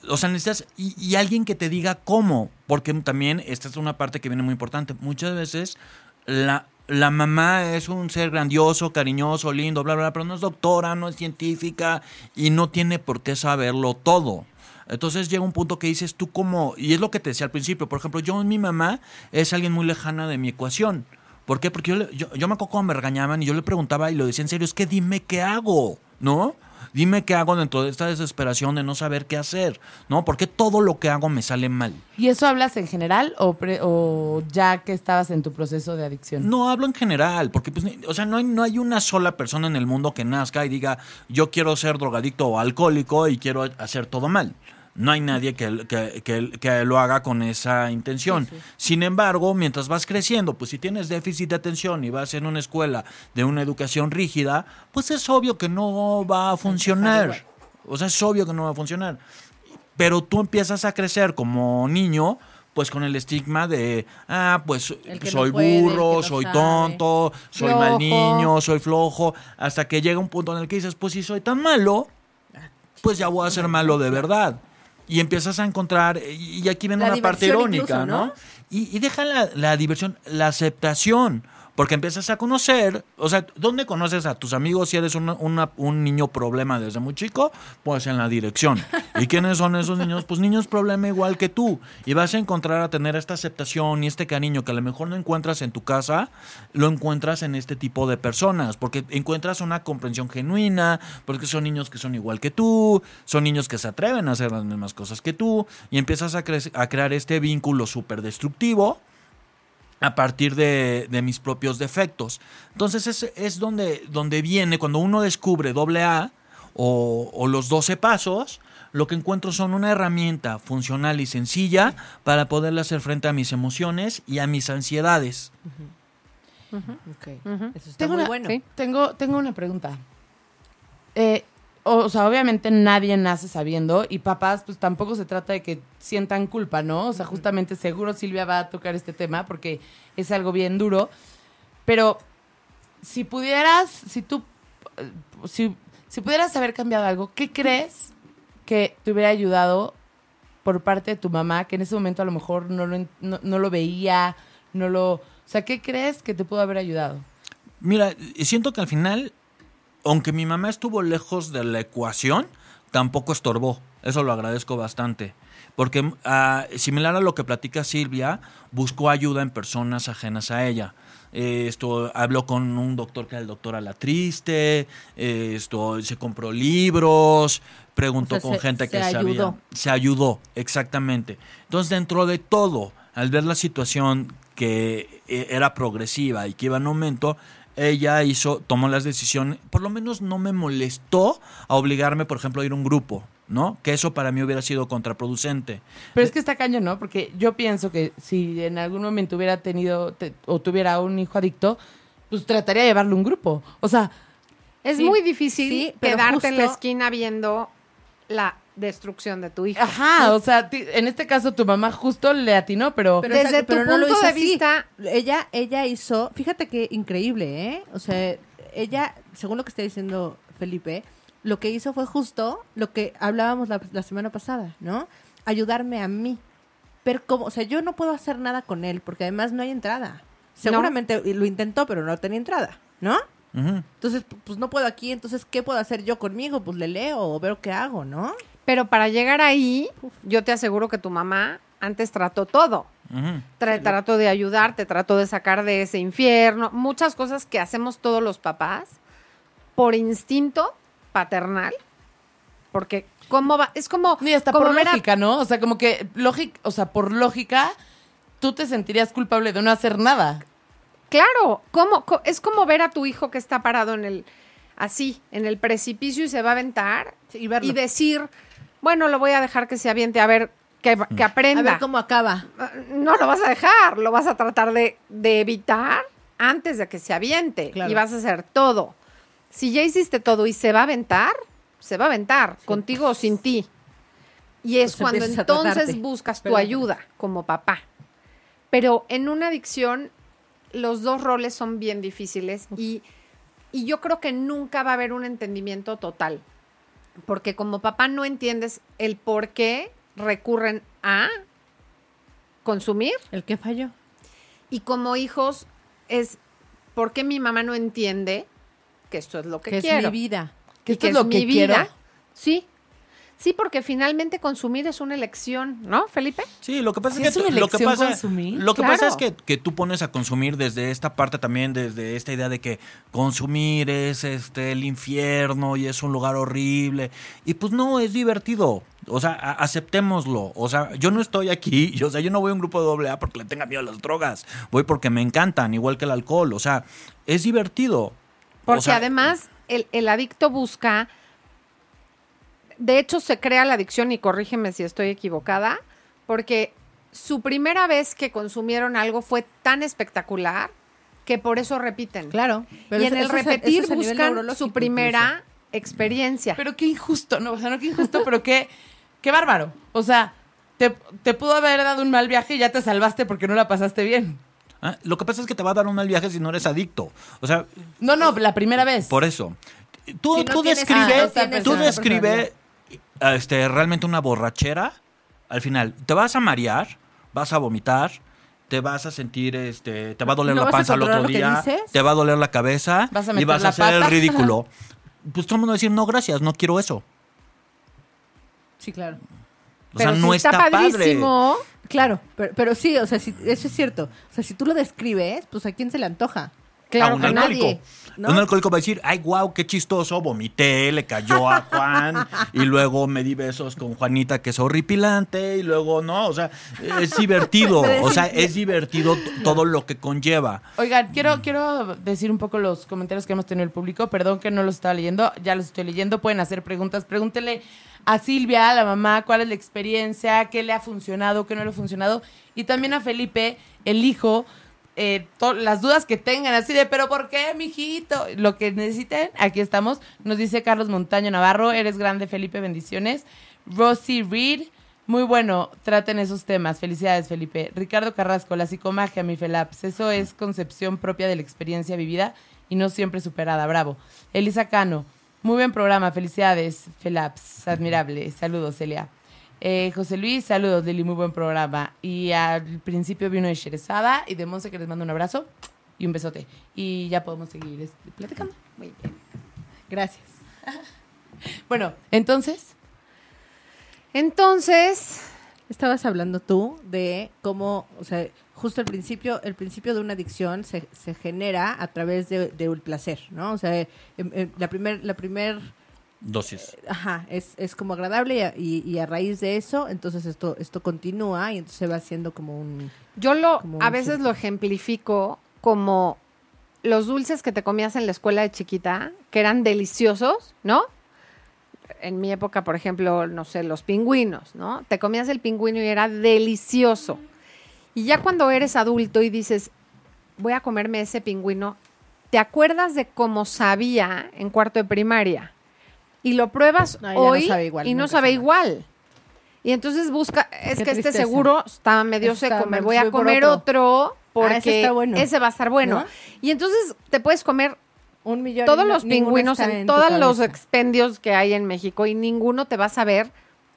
O sea, necesitas. Y, y alguien que te diga cómo. Porque también esta es una parte que viene muy importante. Muchas veces la, la mamá es un ser grandioso, cariñoso, lindo, bla, bla, bla, pero no es doctora, no es científica y no tiene por qué saberlo todo. Entonces llega un punto que dices tú como, y es lo que te decía al principio, por ejemplo, yo, mi mamá es alguien muy lejana de mi ecuación. ¿Por qué? Porque yo, yo, yo me acuerdo cuando me regañaban y yo le preguntaba y lo decía en serio, es que dime qué hago, ¿no? Dime qué hago dentro de esta desesperación de no saber qué hacer, ¿no? Porque todo lo que hago me sale mal. ¿Y eso hablas en general o, pre- o ya que estabas en tu proceso de adicción? No hablo en general, porque pues, o sea, no hay, no hay una sola persona en el mundo que nazca y diga, yo quiero ser drogadicto o alcohólico y quiero hacer todo mal. No hay nadie que, que- que- que lo haga con esa intención. Sin embargo, mientras vas creciendo, pues si tienes déficit de atención y vas en una escuela de una educación rígida, pues es obvio que no va a funcionar. O sea, es obvio que no va a funcionar. Pero tú empiezas a crecer como niño, pues con el estigma de, ah, pues que soy no puede, burro, soy sabe. tonto, soy mal niño, soy flojo, hasta que llega un punto en el que dices, pues si soy tan malo, pues ya voy a ser malo de verdad. Y empiezas a encontrar, y y aquí viene La una parte irónica, incluso, ¿no? ¿no? Y, y deja la, la diversión, la aceptación. Porque empiezas a conocer, o sea, ¿dónde conoces a tus amigos si eres una- una- un niño problema desde muy chico? Pues en la dirección. ¿Y quiénes son esos niños? Pues niños problema igual que tú. Y vas a encontrar a tener esta aceptación y este cariño que a lo mejor no encuentras en tu casa, lo encuentras en este tipo de personas. Porque encuentras una comprensión genuina, porque son niños que son igual que tú, son niños que se atreven a hacer las mismas cosas que tú, y empiezas a, cre- a crear este vínculo súper destructivo a partir de, de mis propios defectos. Entonces es, es donde, donde viene, cuando uno descubre doble A o, o los 12 pasos, lo que encuentro son una herramienta funcional y sencilla para poderle hacer frente a mis emociones y a mis ansiedades. Ok, Ujú. eso está Tengo muy una, bueno. sí. tengo, tengo una pregunta. Eh, o, sea, obviamente nadie nace sabiendo y papás, pues tampoco se trata de que sientan culpa, ¿no? O sea, justamente seguro Silvia va a tocar este tema porque es algo bien duro. Pero si pudieras, si tú, si, si pudieras haber cambiado algo, ¿qué crees que te hubiera ayudado por parte de tu mamá, que en ese momento a lo mejor no lo, no, no lo veía, no lo... O sea, ¿qué crees que te pudo haber ayudado? Mira, siento que al final, aunque mi mamá estuvo lejos de la ecuación, tampoco estorbó. Eso lo agradezco bastante. Porque, ah, similar a lo que platica Silvia, buscó ayuda en personas ajenas a ella. eh, esto habló con un doctor que era el doctor a la triste, eh, esto se compró libros, preguntó O sea, con se- gente se que sabía. ayudó. Se ayudó, exactamente. Entonces, dentro de todo, al ver la situación que eh, era progresiva y que iba en aumento, ella hizo, tomó las decisiones, por lo menos no me molestó a obligarme, por ejemplo, a ir a un grupo, ¿no? Que eso para mí hubiera sido contraproducente. Pero es que está cañón, ¿no? Porque yo pienso que si en algún momento hubiera tenido te- o tuviera un hijo adicto, pues trataría de llevarle un grupo. O sea, Es Sí, muy difícil sí, quedarte en la esquina viendo la destrucción de tu hijo. ajá, o sea, ti- en este caso tu mamá justo le atinó, pero, Pero, Desde exacto, tu pero no lo punto hizo de así. vista- ella, ella hizo, fíjate qué increíble, ¿eh? O sea, ella, según lo que está diciendo Felipe, lo que hizo fue justo lo que hablábamos la, la semana pasada, ¿no? Ayudarme a mí. Pero como, o sea, yo no puedo hacer nada con él porque además no hay entrada. Seguramente lo intentó, pero no tenía entrada, ¿no? Ujú. Entonces, pues no puedo aquí, entonces, ¿qué puedo hacer yo conmigo? Pues le leo o veo qué hago, ¿no? Pero para llegar ahí, yo te aseguro que tu mamá antes trató todo. Ujú. Tra- trató de ayudarte, trató de sacar de ese infierno. Muchas cosas que hacemos todos los papás por instinto paternal. Porque, ¿cómo va? Es como. ni hasta como por lógica, ¿no? O sea, como que lógica, o sea, por lógica tú te sentirías culpable de no hacer nada. Claro, ¿cómo, co- es como ver a tu hijo que está parado en el. Así, en el precipicio y se va a aventar. y verlo. y decir, bueno, lo voy a dejar que se aviente, a ver, que, que aprenda. A ver cómo acaba. No lo vas a dejar, lo vas a tratar de, de evitar antes de que se aviente. Claro. Y vas a hacer todo. Si ya hiciste todo y se va a aventar, se va a aventar, contigo o sin ti. Y es Pues cuando entonces buscas tu ayuda como papá. Pero en una adicción, los dos roles son bien difíciles y, y yo creo que nunca va a haber un entendimiento total. Porque como papá no entiendes el por qué recurren a consumir ¿El que falló? y como hijos es por qué mi mamá no entiende que esto es lo que, Que es quiero. mi vida. Que esto es lo que mi vida. quiero. Sí. Sí, porque finalmente consumir es una elección, ¿no, Felipe? Sí, lo que pasa Sí, es es que una lo que pasa, consumir. lo que Claro. pasa es que, que tú pones a consumir desde esta parte también, desde esta idea de que consumir es este el infierno y es un lugar horrible. Y pues no, es divertido. O sea, aceptémoslo. O sea, yo no estoy aquí, yo, o sea, yo no voy a un grupo de doble A porque le tenga miedo a las drogas. Voy porque me encantan, igual que el alcohol. O sea, es divertido. Porque O sea, además el, el adicto busca, de hecho se crea la adicción y corrígeme si estoy equivocada, porque su primera vez que consumieron algo fue tan espectacular que por eso repiten. Claro. y en el eso repetir eso buscan su primera experiencia. Pero qué injusto, no, o sea, no qué injusto, pero qué, qué bárbaro. O sea, te, te pudo haber dado un mal viaje y ya te salvaste porque no la pasaste bien. ah, Lo que pasa es que te va a dar un mal viaje si no eres adicto. O sea, No, no, la primera vez. Por eso. Tú, Si no tú tienes- describe, ah, no tienes tú describe este, realmente una borrachera. Al final, te vas a marear, vas a vomitar, te vas a sentir, este, te va a doler ¿No la panza al otro día, te va a doler la cabeza Vas a y vas a hacer el ridículo. Pues todo el mundo va a decir, no, gracias, no quiero eso. Sí, claro. O Pero sea, no si está, está padre. padrísimo, Claro, pero, pero sí, o sea, si- eso es cierto. O sea, si tú lo describes, pues a quién se le antoja. claro a un no. nadie, ¿no? Un alcohólico va a decir, ay, wow, qué chistoso, vomité, le cayó a Juan, y luego me di besos con Juanita, que es horripilante, y luego, no, o sea, es divertido, o sea, es divertido todo lo que conlleva. Oigan, quiero, quiero decir un poco los comentarios que hemos tenido el público. Perdón que no los estaba leyendo, ya los estoy leyendo. Pueden hacer preguntas. Pregúntele a Silvia, a la mamá, cuál es la experiencia, qué le ha funcionado, qué no le ha funcionado. Y también a Felipe, el hijo, eh, las dudas que tengan, así de, pero ¿por qué, mijito? Lo que necesiten, aquí estamos. Nos dice Carlos Montaño Navarro, eres grande, Felipe, bendiciones. Rosy Reed, muy bueno, traten esos temas. Felicidades, Felipe. Ricardo Carrasco, la psicomagia, mi Felaps. Eso es concepción propia de la experiencia vivida y no siempre superada. Bravo. Elisa Cano, muy buen programa. Felicidades, Felaps. Admirable. Saludos, Celia. Eh, José Luis, saludos, Lili, muy buen programa. Y al principio vino de Sherezada y de Monse que les mando un abrazo y un besote. Y ya podemos seguir este, platicando. Muy bien. Gracias. Bueno, entonces, Entonces, Estabas hablando tú de cómo, o sea, justo el principio, el principio de una adicción se, genera a través de, del placer, ¿no? O sea, em- em, la primer, la primer, Dosis. ajá, es, es como agradable y a, y- y a raíz de eso, entonces esto, esto continúa y entonces se va haciendo como un... Yo lo, a veces círculo. lo ejemplifico como los dulces que te comías en la escuela de chiquita, que eran deliciosos, ¿no? En mi época, por ejemplo, no sé, los pingüinos, ¿no? Te comías el pingüino y era delicioso. Y ya cuando eres adulto y dices, voy a comerme ese pingüino, ¿te acuerdas de cómo sabía en cuarto de primaria? Y lo pruebas No, ya no hoy sabe igual, y no sabe igual. Y entonces busca, es Qué que este tristeza. seguro está medio Está seco, me voy a por comer otro. otro, porque Ah, ese está bueno. ese va a estar bueno. ¿No? Y entonces te puedes comer Un millón. todos los pingüinos en, todos los expendios que hay en México y ninguno te va a saber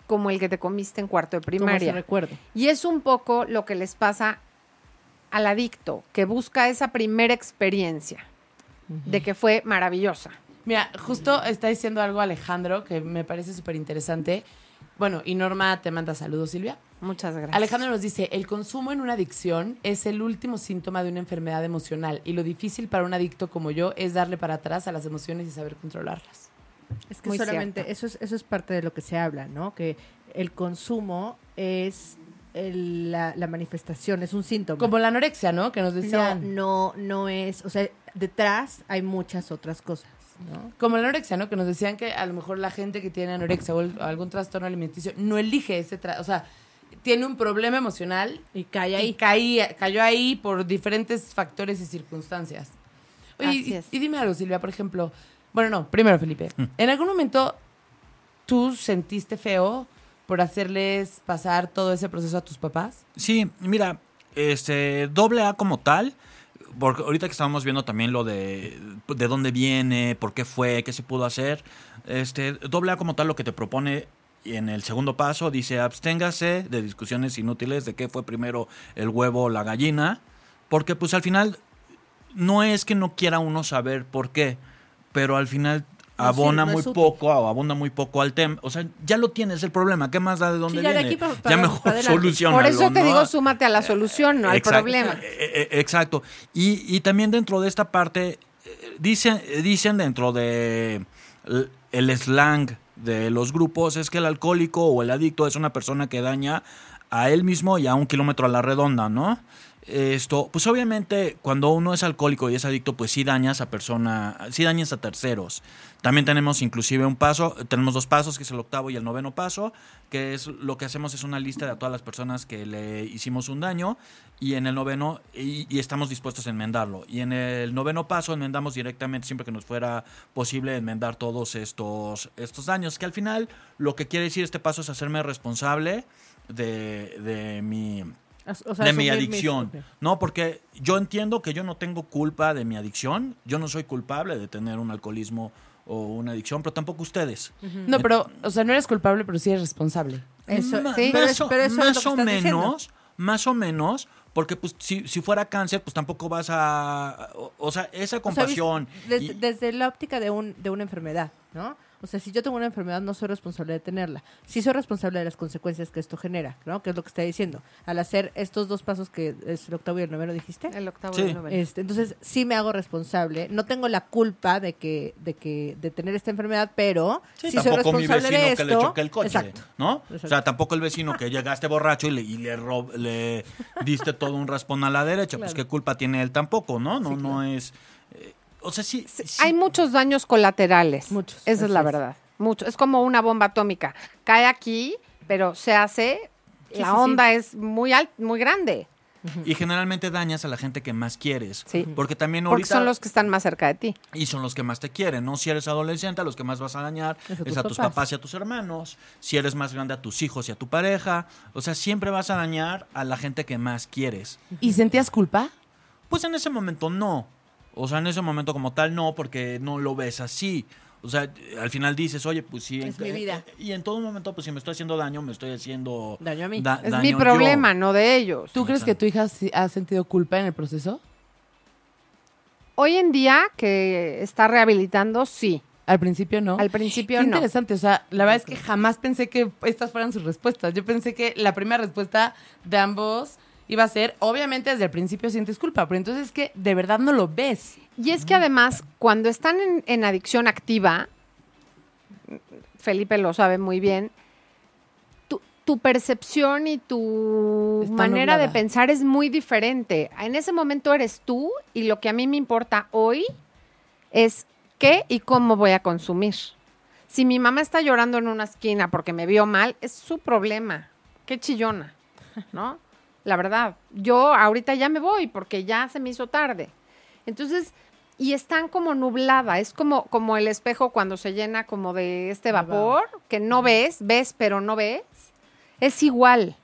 como el que te comiste en cuarto de primaria. recuerdo. Y es un poco lo que les pasa al adicto, que busca esa primera experiencia de que fue maravillosa. Mira, justo está diciendo algo Alejandro que me parece súper interesante. Bueno, y Norma te manda saludos, Silvia. Muchas gracias. Alejandro nos dice, el consumo en una adicción es el último síntoma de una enfermedad emocional y lo difícil para un adicto como yo es darle para atrás a las emociones y saber controlarlas. Es que Muy solamente cierto. eso es, eso es parte de lo que se habla, ¿no? Que el consumo es el- la, la manifestación, es un síntoma. Como la anorexia, ¿no? Que nos no, decían. no, no es, o sea, detrás hay muchas otras cosas, ¿no? Como la anorexia, ¿no? Que nos decían que a lo mejor la gente que tiene anorexia o, el- o algún trastorno alimenticio no elige ese tra- o sea, tiene un problema emocional Y cae y ahí. caía- cayó ahí por diferentes factores y circunstancias. Oye, Así y, es. y dime algo, Silvia, por ejemplo. Bueno, no, primero, Felipe. ¿En algún momento tú sentiste feo por hacerles pasar todo ese proceso a tus papás? Sí, mira, este doble A como tal, porque ahorita que estábamos viendo también lo de de dónde viene, por qué fue, qué se pudo hacer, este doble A como tal lo que te propone en el segundo paso dice absténgase de discusiones inútiles de qué fue primero el huevo o la gallina, porque pues al final no es que no quiera uno saber por qué, pero al final No, abona sí, no muy poco o abunda muy poco al tema. O sea, ya lo tienes el problema. ¿Qué más da de dónde de viene? ya mejor soluciona. Por eso te digo, súmate a la solución, no al problema. Eh, eh, Exacto. Y, y también dentro de esta parte, eh, dicen, eh, dicen dentro de el slang de los grupos, es que el alcohólico o el adicto es una persona que daña a él mismo y a un kilómetro a la redonda, ¿no? Esto, pues obviamente cuando uno es alcohólico y es adicto, pues sí dañas a persona, sí dañas a terceros. También tenemos inclusive un paso, tenemos dos pasos, que es el octavo y el noveno paso, que es lo que hacemos es una lista de todas las personas que le hicimos un daño y en el noveno y, y estamos dispuestos a enmendarlo. Y en el noveno paso enmendamos directamente siempre que nos fuera posible enmendar todos estos estos daños, que al final lo que quiere decir este paso es hacerme responsable de, de mi O sea, de mi mis- adicción. No, porque yo entiendo que yo no tengo culpa de mi adicción. Yo no soy culpable de tener un alcoholismo o una adicción, pero tampoco ustedes. No, pero, o sea, no eres culpable, pero sí eres responsable. Eso, Ma- sí, pero, es- o, pero eso es más lo que o diciendo. menos, más o menos, porque pues si, si fuera cáncer, pues tampoco vas a... O, o sea, esa O sea, compasión... desde, y- desde la óptica de, un, de una enfermedad, ¿no? O sea, si yo tengo una enfermedad, no soy responsable de tenerla. Sí soy responsable de las consecuencias que esto genera, ¿no? Que es lo que está diciendo. Al hacer estos dos pasos que es el octavo y el noveno, dijiste. El octavo Sí. y el noveno. Este, entonces, sí me hago responsable. No tengo la culpa de que, de que, de tener esta enfermedad, pero Sí, sí, soy tampoco mi responsable vecino de que esto. le choque el coche, Exacto. ¿no? O Exacto. sea, tampoco el vecino que llegaste borracho y le, y le, rob- le diste todo un raspón a la derecha, pues Claro. qué culpa tiene él tampoco, ¿no? No, Sí, no claro. es... eh, o sea, sí, sí- Hay muchos daños colaterales. Muchos, Esa es la es. verdad. Muchos. Es como una bomba atómica. Cae aquí, pero se hace. Sí, la sí, sí. onda es muy alt, muy grande. Y generalmente dañas a la gente que más quieres. Sí. Porque también Porque ahorita... son los que están más cerca de ti. Y son los que más te quieren, ¿no? Si eres adolescente, a los que más vas a dañar Es a es tus a tus papás. papás y a tus hermanos. Si eres más grande, a tus hijos y a tu pareja. O sea, siempre vas a dañar a la gente que más quieres. ¿Y sentías culpa? Pues en ese momento no. O sea, en ese momento como tal no, porque no lo ves así. O sea, al final dices, oye, pues sí. Es en- mi vida. Y en todo momento, pues si me estoy haciendo daño, me estoy haciendo Daño a mí. da- Es daño mi yo. problema, no de ellos. ¿Tú crees que tu hija ha sentido culpa en el proceso? Hoy en día que está rehabilitando, sí. Al principio no. Al principio Qué no. interesante, o sea, la verdad es que jamás pensé que estas fueran sus respuestas. Yo pensé que la primera respuesta de ambos iba a ser, obviamente desde el principio sientes culpa, pero entonces es que de verdad no lo ves. Y es que además, cuando están en, en adicción activa, Felipe lo sabe muy bien, tu, tu percepción y tu Está manera de pensar es muy diferente. En ese momento eres tú y lo que a mí me importa hoy es qué y cómo voy a consumir. Si mi mamá está llorando en una esquina porque me vio mal, es su problema. Qué chillona, ¿no? La verdad, yo ahorita ya me voy porque ya se me hizo tarde. Entonces, y están como nublada, es como, como el espejo cuando se llena como de este vapor, que no ves, ves pero no ves. Es igual.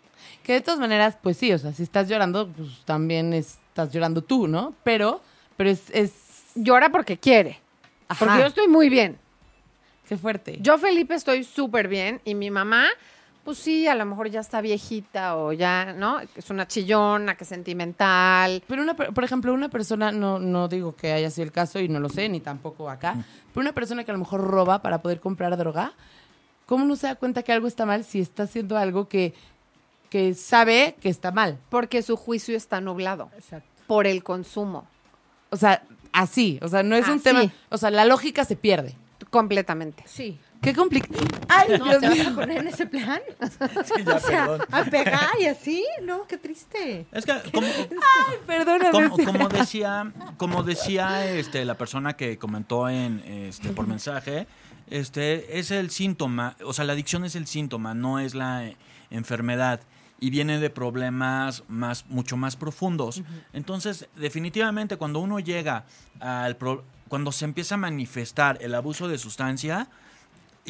Que de todas maneras, pues sí, o sea, si estás llorando, pues también estás llorando tú, ¿no? Pero, pero es, es Llora porque quiere. Ajá. Porque yo estoy muy bien. qué fuerte. Yo, Felipe, estoy súper bien y mi mamá, pues sí, a lo mejor ya está viejita o ya, ¿no? Es una chillona, que es sentimental. Pero una, per- por ejemplo, una persona, no, no digo que haya sido el caso y no lo sé, ni tampoco acá, pero una persona que a lo mejor roba para poder comprar droga, ¿cómo no se da cuenta que algo está mal si está haciendo algo que, que sabe que está mal? Porque su juicio está nublado Exacto. por el consumo. O sea, así, o sea, no es un tema, o sea, la lógica se pierde. Completamente. Sí. Qué complicado. Ay, No, Dios ¿te vas mío. a poner en ese plan? Sí, ya, o sea, perdón. a pegar y así, no, qué triste. Es que, como, Perdóname. como, sí. como decía, como decía este, la persona que comentó en, este, por mensaje, este, es el síntoma, o sea, la adicción es el síntoma, no es la eh, enfermedad y viene de problemas más, mucho más profundos. Entonces, definitivamente, cuando uno llega al pro- cuando se empieza a manifestar el abuso de sustancia,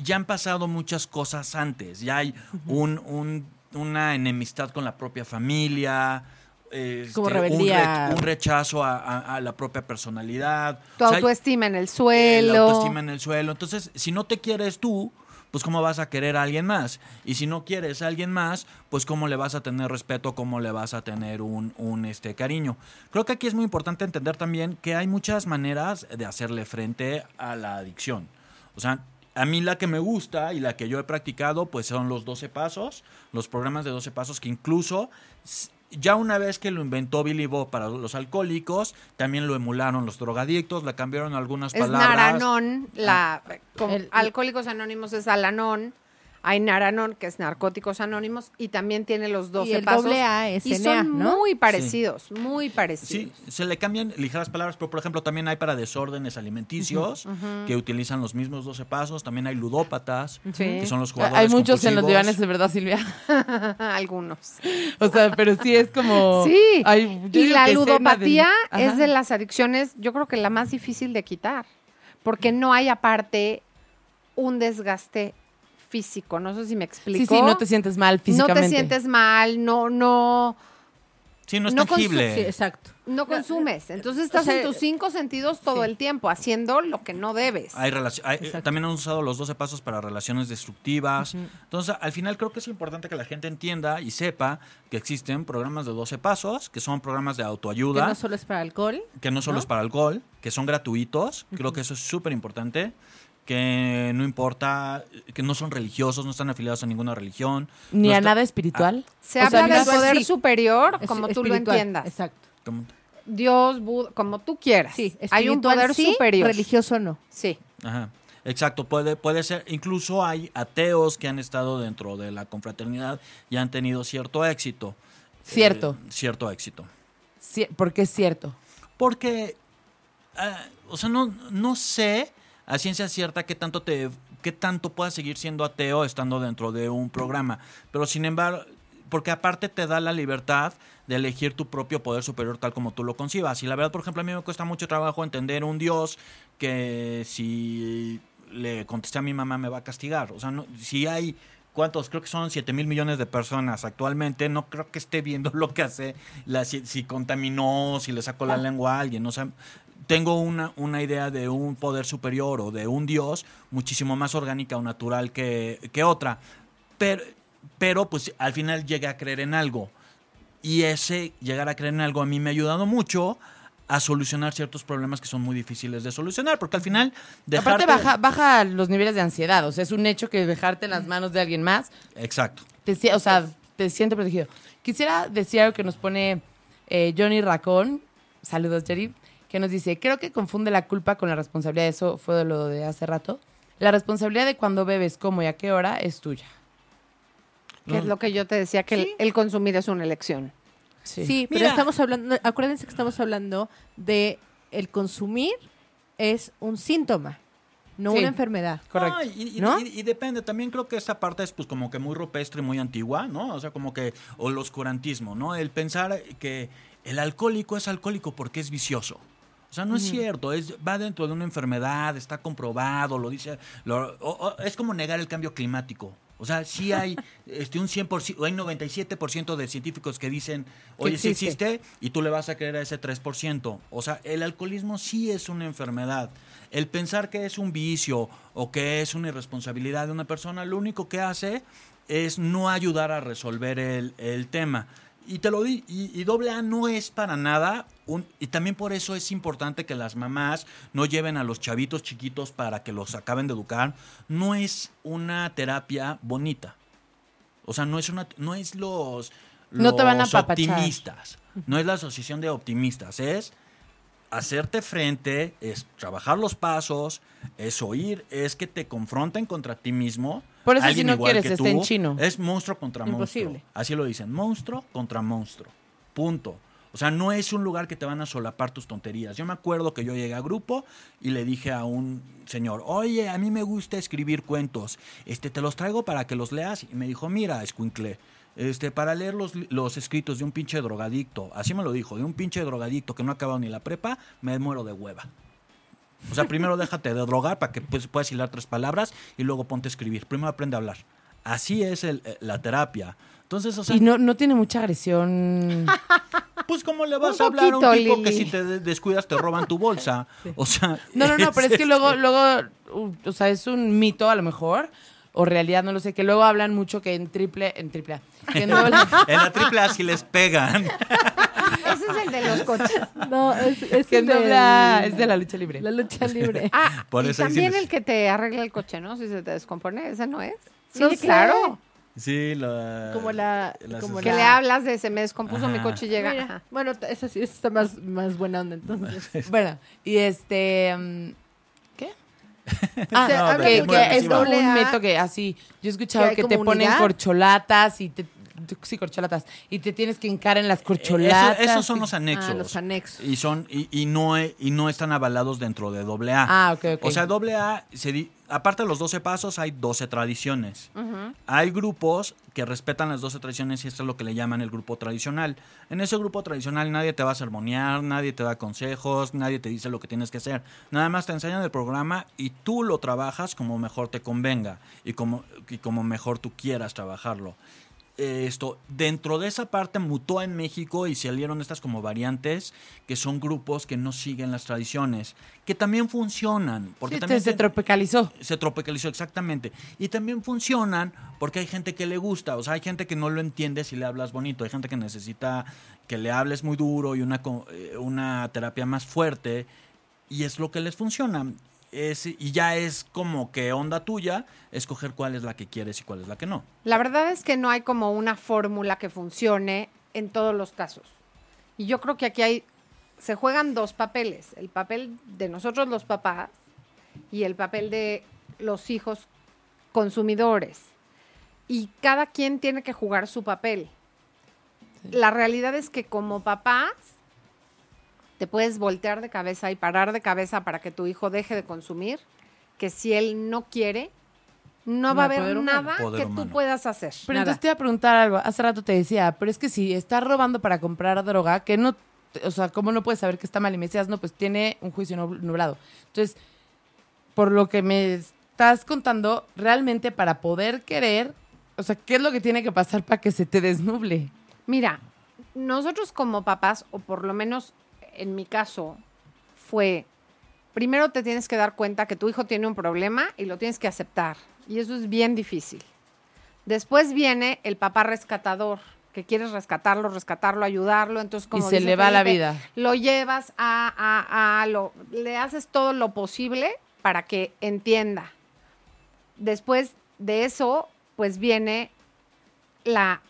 ya han pasado muchas cosas antes. Ya hay un, un- una enemistad con la propia familia. este, Como un rebeldía. re- Un, rechazo a, a- a la propia personalidad. Tu O sea, autoestima en el el suelo. autoestima en el suelo. Entonces, si no te quieres tú, pues cómo vas a querer a alguien más. Y si no quieres a alguien más, pues cómo le vas a tener respeto, cómo le vas a tener un, un, este cariño. Creo que aquí es muy importante entender también que hay muchas maneras de hacerle frente a la adicción. O sea, a mí la que me gusta y la que yo he practicado, pues son los 12 pasos, los programas de 12 pasos que incluso ya una vez que lo inventó Billy Bob para los alcohólicos, también lo emularon los drogadictos, le cambiaron algunas Es palabras. Naranón, la, con- El- Alcohólicos Anónimos es Alanón, hay Naranón, que es Narcóticos Anónimos, y también tiene los 12 Y el pasos. doble A es y son ¿no? muy parecidos, muy Sí, parecidos. se le cambian ligeras palabras, pero por ejemplo también hay para desórdenes alimenticios que utilizan los mismos 12 pasos, también hay ludópatas, Sí. que son los jugadores Hay muchos en los divanes, de verdad, Silvia. Algunos. O sea, pero sí es como. Sí. Ay, yo y la ludopatía es de las adicciones, yo creo que la más difícil de quitar, porque no hay aparte un desgaste físico. No sé si me explico. Sí, sí, no te sientes mal No físicamente. te sientes mal, no, no, Sí, no es No tangible. Sí, exacto. no consumes. Entonces estás sea, en tus cinco sentidos todo sí. el tiempo, haciendo lo que no debes. Hay hay- eh, también han usado los 12 pasos para relaciones destructivas. Entonces, al final creo que es importante que la gente entienda y sepa que existen programas de 12 pasos, que son programas de Que autoayuda, no solo es para alcohol. que no solo ¿no? es para alcohol, que son gratuitos. Creo que eso es súper importante. Que no importa, que no son religiosos, no están afiliados a ninguna religión. Ni no a está- nada espiritual. Se O habla sea, del poder sí. superior Es como tú lo entiendas. Exacto. Dios, Buda, como tú quieras. Sí, Hay un poder sí, superior. religioso no. Sí. Ajá. Exacto, puede, puede ser, incluso hay ateos que han estado dentro de la confraternidad y han tenido cierto éxito. Cierto. Eh, cierto éxito. Sí, porque es cierto. Porque, ah, o sea, no, no sé a ciencia cierta qué tanto te qué tanto puedas seguir siendo ateo estando dentro de un programa. Pero sin embargo, porque aparte te da la libertad de elegir tu propio poder superior tal como tú lo concibas. Y la verdad, por ejemplo, a mí me cuesta mucho trabajo entender un Dios que si le contesté a mi mamá me va a castigar. O sea, no, si hay ¿Cuántos? Creo que son 7 mil millones de personas actualmente. No creo que esté viendo lo que hace, la, si, si contaminó, si le sacó la lengua a alguien. O sea, tengo una, una idea de un poder superior o de un Dios muchísimo más orgánica o natural que, que otra. Pero, pero, pues al final llegué a creer en algo. Y ese llegar a creer en algo a mí me ha ayudado mucho a solucionar ciertos problemas que son muy difíciles de solucionar. Porque al final... Aparte dejarte- baja, baja los niveles de ansiedad. O sea, es un hecho que dejarte en las manos de alguien más, Exacto. te, o sea, te siente protegido. Quisiera decir algo que nos pone eh, Johnny Racón, saludos Jerry, que nos dice, creo que confunde la culpa con la responsabilidad, eso fue de lo de hace rato. La responsabilidad de cuando bebes, cómo y a qué hora es tuya. Que es lo que yo te decía, que el, el consumir es una elección. Sí, pero Mira. estamos hablando, acuérdense que estamos hablando de el consumir es un síntoma, no Sí. una enfermedad. Correcto. No, y, y- ¿No? y- y depende, también creo que esta parte es pues como que muy rupestre, muy antigua, ¿no? O sea, como que, o el oscurantismo, ¿no? El pensar que el alcohólico es alcohólico porque es vicioso. O sea, no es cierto, es, va dentro de una enfermedad, está comprobado, lo dice, lo- o- o- es como negar el cambio climático. O sea, sí hay este, un 100%, hay 97% de científicos que dicen, oye, sí existe. existe, y tú le vas a creer a ese 3%. O sea, el alcoholismo sí es una enfermedad. El pensar que es un vicio o que es una irresponsabilidad de una persona, lo único que hace es no ayudar a resolver el, el tema. Y te lo di, y, doble A no es para nada, un, y también por eso es importante que las mamás no lleven a los chavitos chiquitos para que los acaben de educar. No es una terapia bonita. O sea, no es una, no es los, No te van a optimistas. No es la asociación de optimistas, es hacerte frente, es trabajar los pasos, es oír, es que te confronten contra ti mismo. Por eso si no igual quieres, que está tú, en chino. Es monstruo contra Imposible. monstruo. Así lo dicen, monstruo contra monstruo. Punto. O sea, no es un lugar que te van a solapar tus tonterías. Yo me acuerdo que yo llegué a grupo y le dije a un señor, oye, a mí me gusta escribir cuentos. Este, te los traigo para que los leas. Y me dijo, mira, escuincle, este, para leer los, los escritos de un pinche drogadicto, así me lo dijo, de un pinche drogadicto que no ha acabado ni la prepa, me muero de hueva. O sea, primero déjate de drogar para que pues, puedas hilar tres palabras y luego ponte a escribir. Primero aprende a hablar. Así es el- eh, la terapia. Entonces, o sea, Y no, no tiene mucha agresión. pues ¿cómo le vas Un a hablar a un tipo que Lili. si te de- descuidas te roban tu bolsa? O sea, No, no, no, pero es que este, luego, luego, uh, o sea, es un mito a lo mejor, o realidad, no lo sé, que luego hablan mucho que en triple, en triple A, que en doble- En la triple A sí les pegan. Es el de los coches. No, es, es que en el doble A del- es de la lucha libre. la lucha libre. Ah, Por y eso también les- el que te arregla el coche, ¿no? Si se te descompone, ese no es. No Sí, sé. claro. Sí, la, Como la- como Que la- le hablas de se me descompuso mi coche y llega. Mira, ajá. bueno, esa sí esa está más, más buena onda entonces. Bueno, y este, mm, ¿qué? Ah, No, que, de que es doble un mito que así, yo he escuchado que te ponen corcholatas y te, sí, corcholatas, y te tienes que hincar en las Eso- corcholatas. esos son los anexos. Ah, los anexos. Y son y, y no e- y no están avalados dentro de doble A. Ah, ok, ok. O sea, doble A, se di- aparte de los 12 pasos, hay 12 tradiciones. Hay grupos que respetan las 12 tradiciones y esto es lo que le llaman el grupo tradicional. En ese grupo tradicional nadie te va a sermonear, nadie te da consejos, nadie te dice lo que tienes que hacer. Nada más te enseñan el programa y tú lo trabajas como mejor te convenga y como, y como mejor tú quieras trabajarlo. Eh, Esto, dentro de esa parte mutó en México y salieron estas como variantes que son grupos que no siguen las tradiciones, que también funcionan. Porque Sí, también se, se tropicalizó. se tropicalizó exactamente. Y también funcionan porque hay gente que le gusta, o sea, hay gente que no lo entiende si le hablas bonito, hay gente que necesita que le hables muy duro y una, eh, una terapia más fuerte, y es lo que les funciona. Es, y ya es como que onda tuya escoger cuál es la que quieres y cuál es la que no. La verdad es que no hay como una fórmula que funcione en todos los casos. Y yo creo que aquí hay, se juegan dos papeles, el papel de nosotros los papás y el papel de los hijos consumidores. Y cada quien tiene que jugar su papel. La realidad es que como papás te puedes voltear de cabeza y parar de cabeza para que tu hijo deje de consumir, que si él no quiere, no No va a haber humano. nada que tú puedas hacer. Pero Nada. entonces te iba a preguntar algo. Hace rato te decía, pero es que si estás robando para comprar droga, que no, o sea, ¿cómo no puedes saber que está mal? Y me decías, no, pues tiene un juicio nub- nublado. Entonces, por lo que me estás contando, realmente para poder querer, o sea, ¿qué es lo que tiene que pasar para que se te desnuble? Mira, nosotros como papás, o por lo menos en mi caso, fue, primero te tienes que dar cuenta que tu hijo tiene un problema y lo tienes que aceptar. Y eso es bien difícil. Después viene el papá rescatador, que quieres rescatarlo, rescatarlo, ayudarlo. Entonces, como y se dice le va la vida. lo llevas a, a, a lo, le haces todo lo posible para que entienda. Después de eso, pues viene la,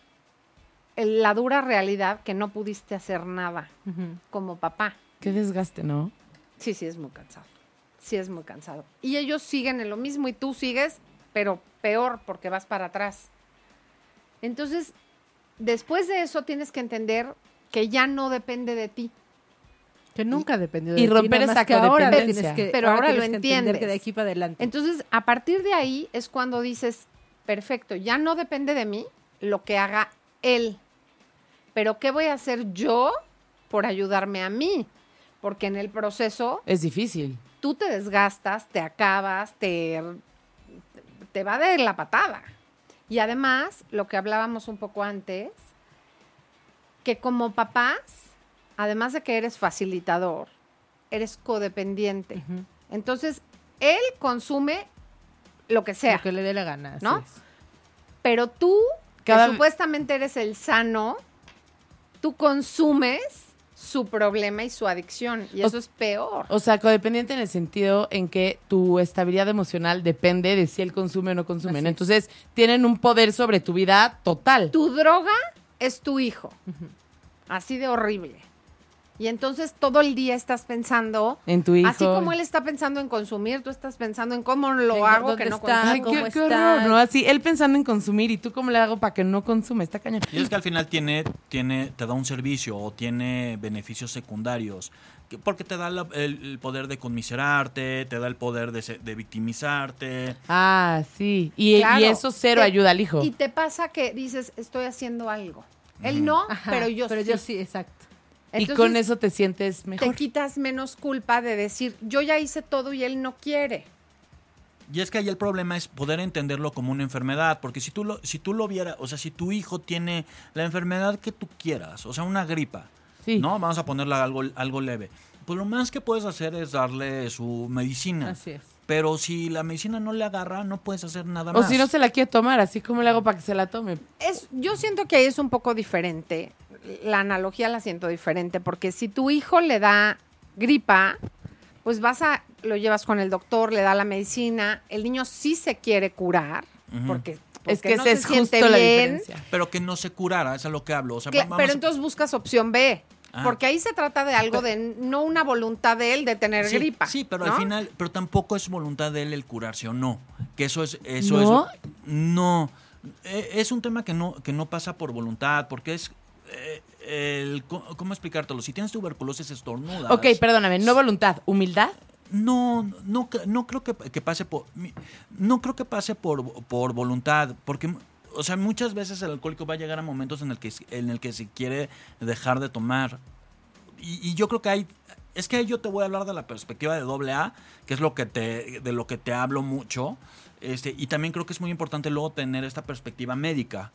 la dura realidad que no pudiste hacer nada como papá. Qué desgaste, ¿no? Sí, sí, es muy cansado. Sí, es muy cansado. Y ellos siguen en lo mismo y tú sigues, pero peor porque vas para atrás. Entonces, después de eso tienes que entender que ya no depende de ti. Que nunca dependió y de ti, romper nada más esa que ahora tienes que- Pero ahora tienes lo entiendes. que de aquí para adelante. Entonces, a partir de ahí es cuando dices, perfecto, ya no depende de mí lo que haga él. Pero ¿qué voy a hacer yo por ayudarme a mí? Porque en el proceso Es difícil. tú te desgastas, te acabas, te, te va de la patada. Y además, lo que hablábamos un poco antes, que como papás, además de que eres facilitador, eres codependiente. Entonces, él consume lo que sea, Lo que le dé la gana. ¿no? pero tú, Cada- que supuestamente eres el sano, tú consumes su problema y su adicción. Y O- eso es peor. O sea, codependiente en el sentido en que tu estabilidad emocional depende de si él consume o no consume. Entonces, tienen un poder sobre tu vida total. tu droga es tu hijo. Así de horrible. Y entonces todo el día estás pensando, En tu hijo. así como él está pensando en consumir, tú estás pensando en cómo lo En hago que no está. Ay, ¿Cómo qué, horror, ¿no? Así, él pensando en consumir y tú cómo le hago para que no consume. Está cañón. Y es que al final tiene, tiene, te da un servicio o tiene beneficios secundarios. que- Porque te da la- el, el poder de conmiserarte, te da el poder de, victimizarte. Ah, sí. Y, Claro. y eso cero Te- ayuda al hijo. Y te pasa que dices, estoy haciendo algo. Él no, Ajá, pero yo pero sí. yo sí, exacto. Y con eso te sientes te mejor. quitas menos culpa de decir, yo ya hice todo y él no quiere. Y es que ahí el problema es poder entenderlo como una enfermedad, porque si tú lo, si tú lo vieras, o sea, si tu hijo tiene la enfermedad que tú quieras, o sea, una gripa, Sí. ¿no? Vamos a ponerle algo, algo leve. Pues lo más que puedes hacer es darle su medicina. Así es. Pero si la medicina no le agarra, no puedes hacer nada O más. si no se la quiere tomar, así como le hago para que se la tome. Es, yo siento que ahí es un poco diferente. La analogía la siento diferente, porque si tu hijo le da gripa, pues vas a, lo llevas con el doctor, le da la medicina, el niño sí se quiere curar, porque, Es que no se es siente justo la bien. diferencia. Pero que no se curara, es a lo que hablo. O sea, pero a- entonces buscas opción B, Ah. porque ahí se trata de algo de no una voluntad de él de tener sí, gripa. Sí, pero ¿no? al final, pero tampoco es voluntad de él el curarse o no. Que eso es, eso ¿No? es. No. Eh, Es un tema que no, que no pasa por voluntad, porque es. Eh, el, ¿Cómo explicártelo? Si tienes tuberculosis estornudas. Ok, perdóname, no voluntad, humildad. No, no, no creo que, que pase por. No creo que pase por, por voluntad. Porque, o sea, muchas veces el alcohólico va a llegar a momentos en el que, en el que se quiere dejar de tomar. Y, y yo creo que hay. Es que yo te voy a hablar de la perspectiva de doble A, que es lo que te, de lo que te hablo mucho. Este, y también creo que es muy importante luego tener esta perspectiva médica.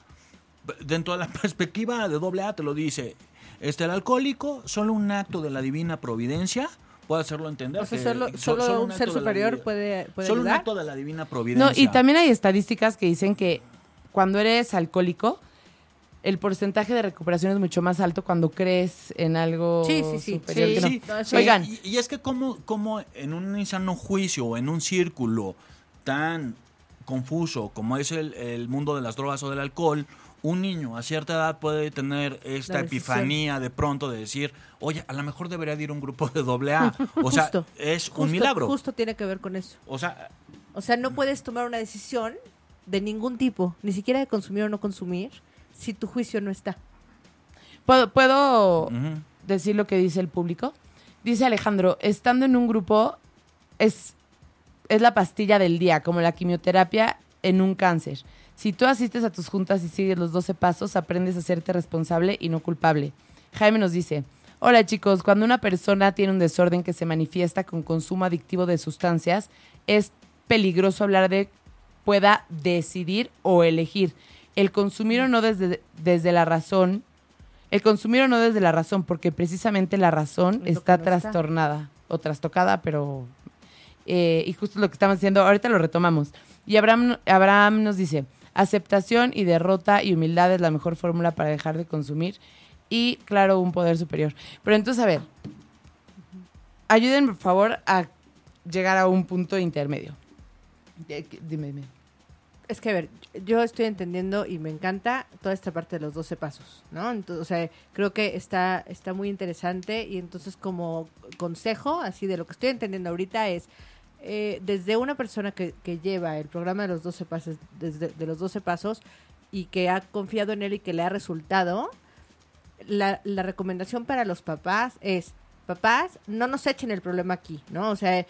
Dentro de la perspectiva de doble A te lo dice. Este, el alcohólico, solo un acto de la divina providencia puede hacerlo entender. O sea, que solo, so- solo un ser la superior puede, puede Solo un acto de la divina providencia. No, y también hay estadísticas que dicen que cuando eres alcohólico, el porcentaje de recuperación es mucho más alto cuando crees en algo Sí, sí, sí. superior Sí, que no. Sí, No, sí, Oigan. Y, y es que como, como en un insano juicio o en un círculo tan confuso como es el, el mundo de las drogas o del alcohol, un niño a cierta edad puede tener esta epifanía de pronto de decir, oye, a lo mejor debería de ir a un grupo de doble A. O sea, Justo, es Justo- un milagro. Justo tiene que ver con eso. O sea, O sea, no puedes tomar una decisión de ningún tipo, ni siquiera de consumir o no consumir, si tu juicio no está. ¿Puedo, decir lo que dice el público? Dice Alejandro, estando en un grupo es, es la pastilla del día, como la quimioterapia en un cáncer. Si tú asistes a tus juntas y sigues los 12 pasos, aprendes a hacerte responsable y no culpable. Jaime nos dice, hola chicos, cuando una persona tiene un desorden que se manifiesta con consumo adictivo de sustancias, es peligroso hablar de pueda decidir o elegir. El consumir o no desde, desde la razón el consumir o no desde la razón, porque precisamente la razón está trastornada o trastocada, pero... eh, y justo lo que estamos diciendo, ahorita lo retomamos. Y Abraham, Abraham nos dice, aceptación y derrota y humildad es la mejor fórmula para dejar de consumir y, claro, un poder superior. Pero entonces, a ver, ayuden, por favor, a llegar a un punto intermedio. Eh, Dime, dime. Es que, a ver, yo estoy entendiendo y me encanta toda esta parte de los 12 pasos, ¿no? Entonces, o sea, creo que está, está muy interesante y entonces como consejo, así de lo que estoy entendiendo ahorita es, eh, desde una persona que, que lleva el programa de los 12 pasos, desde de los 12 pasos y que ha confiado en él y que le ha resultado, la, la recomendación para los papás es, papás, no nos echen el problema aquí, ¿no? O sea,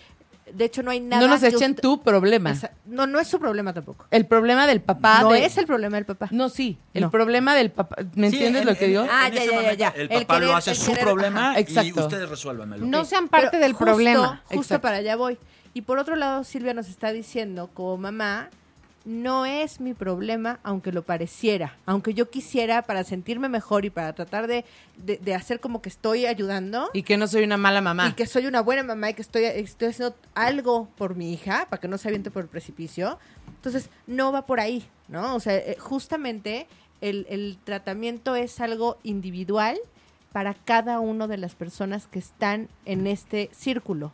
de hecho no hay nada... no nos echen tu problema. Esa- No, no es su problema tampoco. El problema del papá. no de- es el problema del papá. No, sí. El No. problema del papá. ¿Me Sí, entiendes en- lo que digo? Ah, ya, ya, ya, ya. El El papá querer- lo hace su querer- problema ajá. y Exacto. ustedes resuélvanmelo. No sean parte pero del justo- problema. Justo Exacto. para allá voy. Y por otro lado, Silvia nos está diciendo, como mamá, no es mi problema, aunque lo pareciera. Aunque yo quisiera para sentirme mejor y para tratar de, de- de hacer como que estoy ayudando. Y que no soy una mala mamá. Y que soy una buena mamá y que estoy, estoy haciendo algo por mi hija para que no se aviente por el precipicio. Entonces, no va por ahí, ¿no? O sea, eh, justamente el, el tratamiento es algo individual para cada una de las personas que están en este círculo.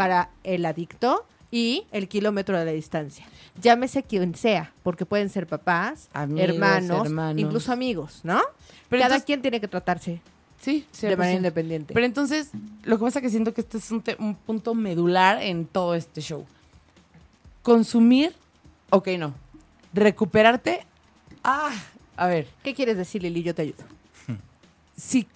Para el adicto y el kilómetro de la distancia. Llámese quien sea, porque pueden ser papás, Amigos, hermanos, hermanos. incluso amigos, ¿no? Pero cada entonces- quien tiene que tratarse Sí, de manera 100%. independiente. Pero entonces, lo que pasa es que siento que este es un, punto medular en todo este show. Consumir, ok, no. Recuperarte, ah, a ver, ¿Qué quieres decir, Lili? Yo te ayudo. si,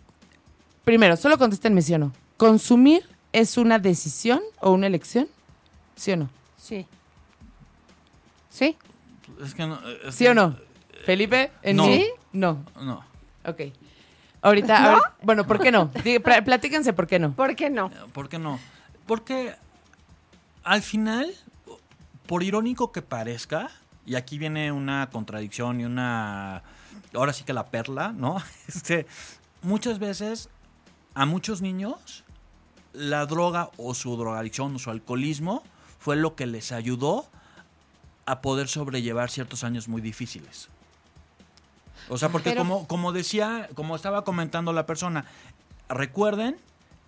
primero, solo contéstenme sí o no. ¿Consumir es una decisión o una elección? ¿Sí o no? Sí. ¿Sí? Es que no, es ¿Sí que- o no? Felipe, ¿en No. ¿Sí? No, No. ok. Ahorita, ver, bueno, ¿por qué no? Platíquense por qué no. ¿Por qué no? ¿Por qué no? Porque al final, por irónico que parezca, y aquí viene una contradicción y una. Ahora sí que la perla, ¿no? Este, muchas veces a muchos niños la droga o su drogadicción o su alcoholismo fue lo que les ayudó a poder sobrellevar ciertos años muy difíciles. O sea, porque Pero- como, como decía, como estaba comentando la persona, recuerden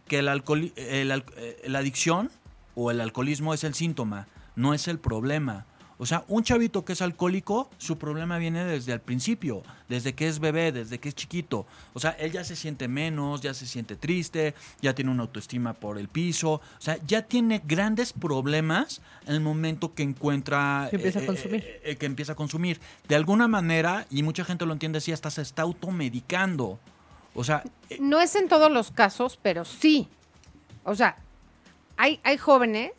que el alcohol, el eh, la adicción o el alcoholismo es el síntoma, no es el problema. O sea, un chavito que es alcohólico, su problema viene desde el principio, desde que es bebé, desde que es chiquito. O sea, él ya se siente menos, ya se siente triste, ya tiene una autoestima por el piso. O sea, ya tiene grandes problemas en el momento que encuentra... Que empieza a eh, consumir. eh, eh, que empieza a consumir. De alguna manera, y mucha gente lo entiende así, hasta se está automedicando. O sea, No es en todos los casos, pero sí. O sea, hay, hay jóvenes,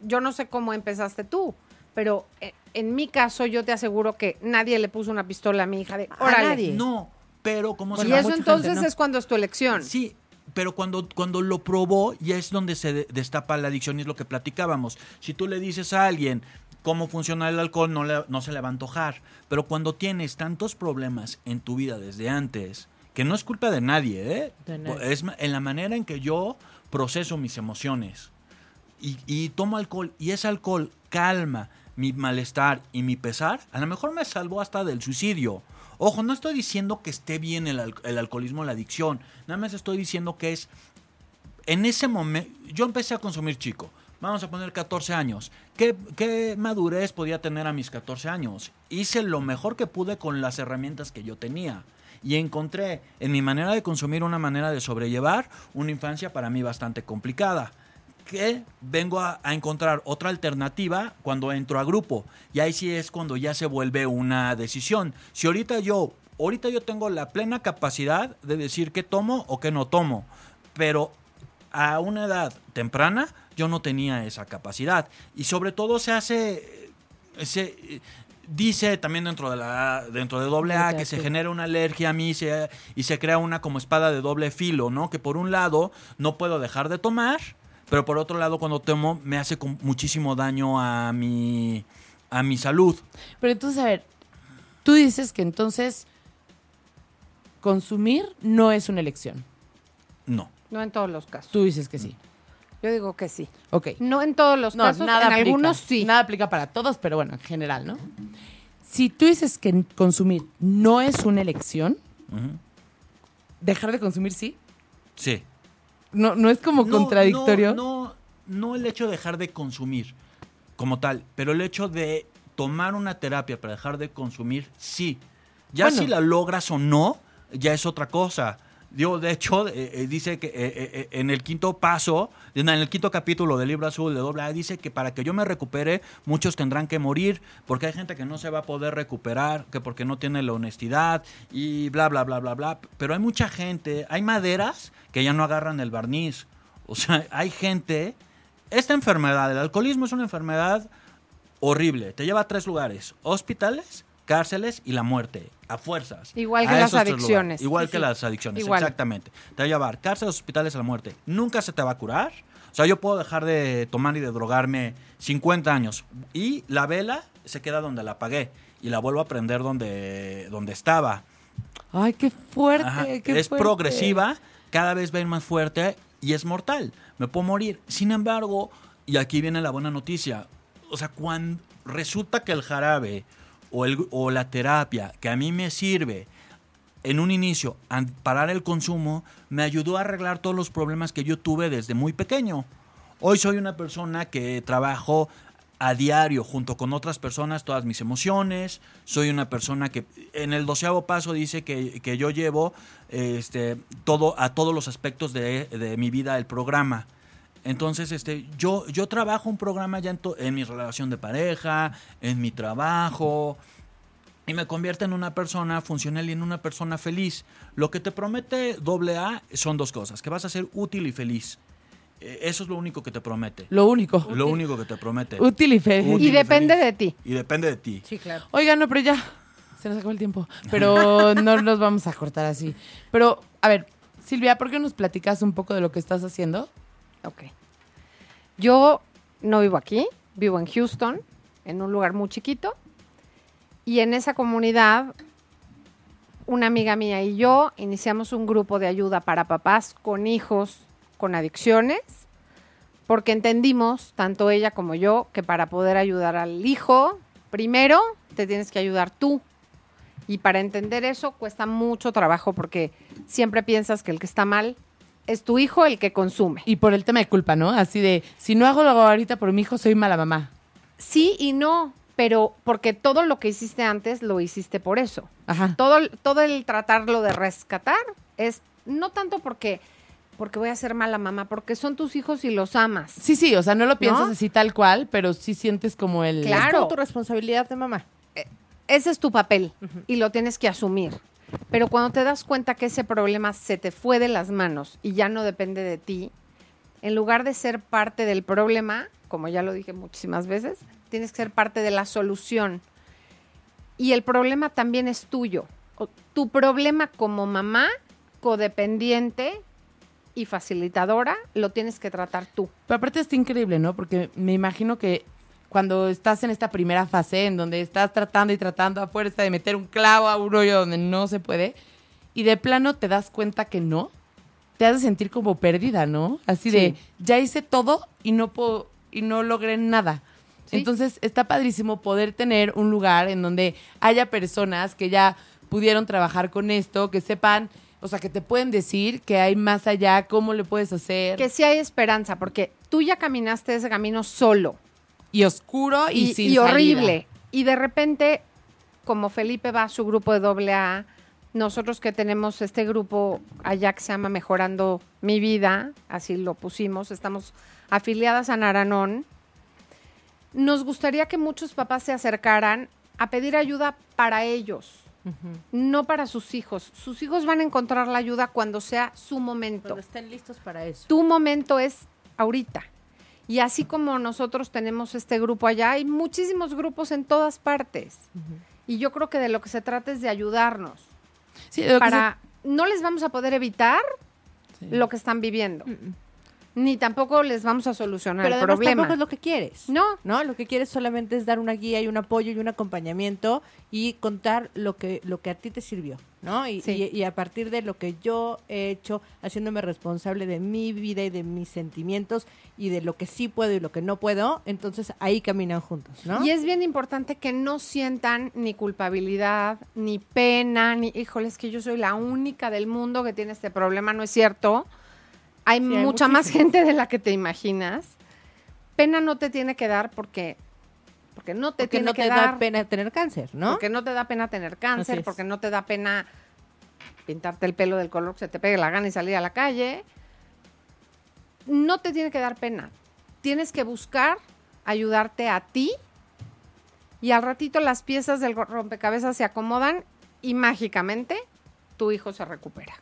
yo no sé cómo empezaste tú, pero eh, en mi caso yo te aseguro que nadie le puso una pistola a mi hija de, A órale. nadie. no, pero como Y se a eso entonces gente, ¿no? es cuando es tu elección. Sí, pero cuando, cuando lo probó ya es donde se de- destapa la adicción y es lo que platicábamos. Si tú le dices a alguien cómo funciona el alcohol, no, le- no se le va a antojar. Pero cuando tienes tantos problemas en tu vida desde antes, que no es culpa de nadie, ¿eh? De nadie. Es en la manera en que yo proceso mis emociones y, y tomo alcohol y ese alcohol calma mi malestar y mi pesar, a lo mejor me salvó hasta del suicidio. Ojo, no estoy diciendo que esté bien el, al- el alcoholismo, la adicción. Nada más estoy diciendo que es en ese momento, yo empecé a consumir chico. Vamos a poner 14 años. ¿Qué, qué madurez podía tener a mis 14 años? Hice lo mejor que pude con las herramientas que yo tenía. Y encontré en mi manera de consumir una manera de sobrellevar una infancia para mí bastante complicada. Que vengo a, a encontrar otra alternativa cuando entro a grupo. Y ahí sí es cuando ya se vuelve una decisión. Si ahorita yo, ahorita yo tengo la plena capacidad de decir qué tomo o qué no tomo. Pero a una edad temprana yo no tenía esa capacidad. Y sobre todo se hace, eh, se eh, dice también dentro de la dentro de doble A que se genera una alergia a mí se- y se crea una como espada de doble filo, ¿no? Que por un lado no puedo dejar de tomar, pero por otro lado cuando tomo me hace con muchísimo daño a mi a mi salud. Pero entonces, a ver, tú dices que entonces consumir no es una elección. No. No en todos los casos. Tú dices que sí. Yo digo que sí. Ok. No en todos los No, casos, nada en aplica. algunos sí. Nada aplica para todos, pero bueno, en general, ¿no? Si tú dices que consumir no es una elección, dejar de consumir sí. Sí. No, no es como No, contradictorio. No, no, no el hecho de dejar de consumir como tal, pero el hecho de tomar una terapia para dejar de consumir, sí. Ya Bueno. si la logras o no, ya es otra cosa. Digo, de hecho, eh, eh, dice que eh, en el quinto paso, en el quinto capítulo del libro azul de doble A, dice que para que yo me recupere, muchos tendrán que morir, porque hay gente que no se va a poder recuperar, que porque no tiene la honestidad y bla, bla, bla, bla, bla. Pero hay mucha gente, hay maderas que ya no agarran el barniz. O sea, hay gente. Esta enfermedad, el alcoholismo es una enfermedad horrible. Te lleva a tres lugares: hospitales, cárceles y la muerte. A fuerzas. Igual que las adicciones. Igual Sí, que sí. las adicciones, Igual. exactamente. Te va a llevar cárceles, hospitales a la muerte. Nunca se te va a curar. O sea, yo puedo dejar de tomar y de drogarme 50 años. Y la vela se queda donde la apagué. Y la vuelvo a prender donde, donde estaba. Ay, qué fuerte. Qué es fuerte. progresiva, cada vez va a ir más fuerte y es mortal. Me puedo morir. Sin embargo, y aquí viene la buena noticia, o sea, cuando resulta que el jarabe o, el, o la terapia que a mí me sirve en un inicio a parar el consumo, me ayudó a arreglar todos los problemas que yo tuve desde muy pequeño. Hoy soy una persona que trabajo a diario junto con otras personas todas mis emociones. Soy una persona que en el doceavo paso dice que, que yo llevo este, todo, a todos los aspectos de, de mi vida el programa. Entonces, este, yo, yo trabajo un programa ya en, to- en mi relación de pareja, en mi trabajo, y me convierte en una persona funcional y en una persona feliz. Lo que te promete doble A son dos cosas, que vas a ser útil y feliz. Eh, Eso es lo único que te promete. Lo único. Lo único que te promete. Útil y feliz. Útil Y depende feliz. de ti. Y depende de ti. Sí, claro. Oigan, no, pero ya. Se nos acabó el tiempo. Pero no nos vamos a cortar así. Pero, a ver, Silvia, ¿por qué nos platicas un poco de lo que estás haciendo? Ok. Yo no vivo aquí, vivo en Houston, en un lugar muy chiquito. Y en esa comunidad, una amiga mía y yo iniciamos un grupo de ayuda para papás con hijos con adicciones, porque entendimos, tanto ella como yo, que para poder ayudar al hijo, primero te tienes que ayudar tú. Y para entender eso cuesta mucho trabajo porque siempre piensas que el que está mal es tu hijo el que consume. Y por el tema de culpa, ¿no? Así de, si no hago lo ahorita por mi hijo, soy mala mamá. Sí y no, pero porque todo lo que hiciste antes lo hiciste por eso. Ajá. Todo, todo el tratarlo de rescatar es no tanto porque, porque voy a ser mala mamá, porque son tus hijos y los amas. Sí, sí, o sea, no lo piensas ¿No? así tal cual, pero sí sientes como el... Claro. Es como tu responsabilidad de mamá. Ese es tu papel y lo tienes que asumir. Pero cuando te das cuenta que ese problema se te fue de las manos y ya no depende de ti, en lugar de ser parte del problema, como ya lo dije muchísimas veces, tienes que ser parte de la solución. Y el problema también es tuyo. Tu problema como mamá, codependiente y facilitadora, lo tienes que tratar tú. Pero aparte está increíble, ¿no? Porque me imagino que cuando estás en esta primera fase en donde estás tratando y tratando a fuerza de meter un clavo a un hoyo donde no se puede y de plano te das cuenta que no, te hace sentir como perdida, ¿no? Así de, Sí. ya hice todo y no puedo y no logré nada. Sí. Entonces está padrísimo poder tener un lugar en donde haya personas que ya pudieron trabajar con esto, que sepan, o sea, que te pueden decir que hay más allá, cómo le puedes hacer. Que sí hay esperanza, porque tú ya caminaste ese camino solo. Y oscuro y, y, sin y horrible. salida. Y de repente, como Felipe va a su grupo de doble A, nosotros que tenemos este grupo allá que se llama Mejorando mi vida, así lo pusimos, estamos afiliadas a Naranón, nos gustaría que muchos papás se acercaran a pedir ayuda para ellos, no para sus hijos. Sus hijos van a encontrar la ayuda cuando sea su momento Cuando estén listos para eso. tu momento es ahorita. Y así como nosotros tenemos este grupo allá, hay muchísimos grupos en todas partes. Y yo creo que de lo que se trata es de ayudarnos. Sí, lo que Para no les vamos a poder evitar lo que están viviendo, ni tampoco les vamos a solucionar Pero el además problema. tampoco es lo que quieres. No, ¿no? Lo que quieres solamente es dar una guía y un apoyo y un acompañamiento y contar lo que, lo que a ti te sirvió, ¿no? Y, Sí. y- y a partir de lo que yo he hecho, haciéndome responsable de mi vida y de mis sentimientos y de lo que sí puedo y lo que no puedo, entonces ahí caminan juntos, ¿no? Y es bien importante que no sientan ni culpabilidad, ni pena, ni, híjole, es que yo soy la única del mundo que tiene este problema, no es cierto. Hay Sí, hay mucha más gente de la que te imaginas. Pena no te tiene que dar porque porque no te Porque tiene no que te dar, da pena tener cáncer, ¿no? porque no te da pena tener cáncer, porque no te da pena pintarte el pelo del color que se te pegue la gana y salir a la calle. No te tiene que dar pena. Tienes que buscar ayudarte a ti y al ratito las piezas del rompecabezas se acomodan y mágicamente tu hijo se recupera.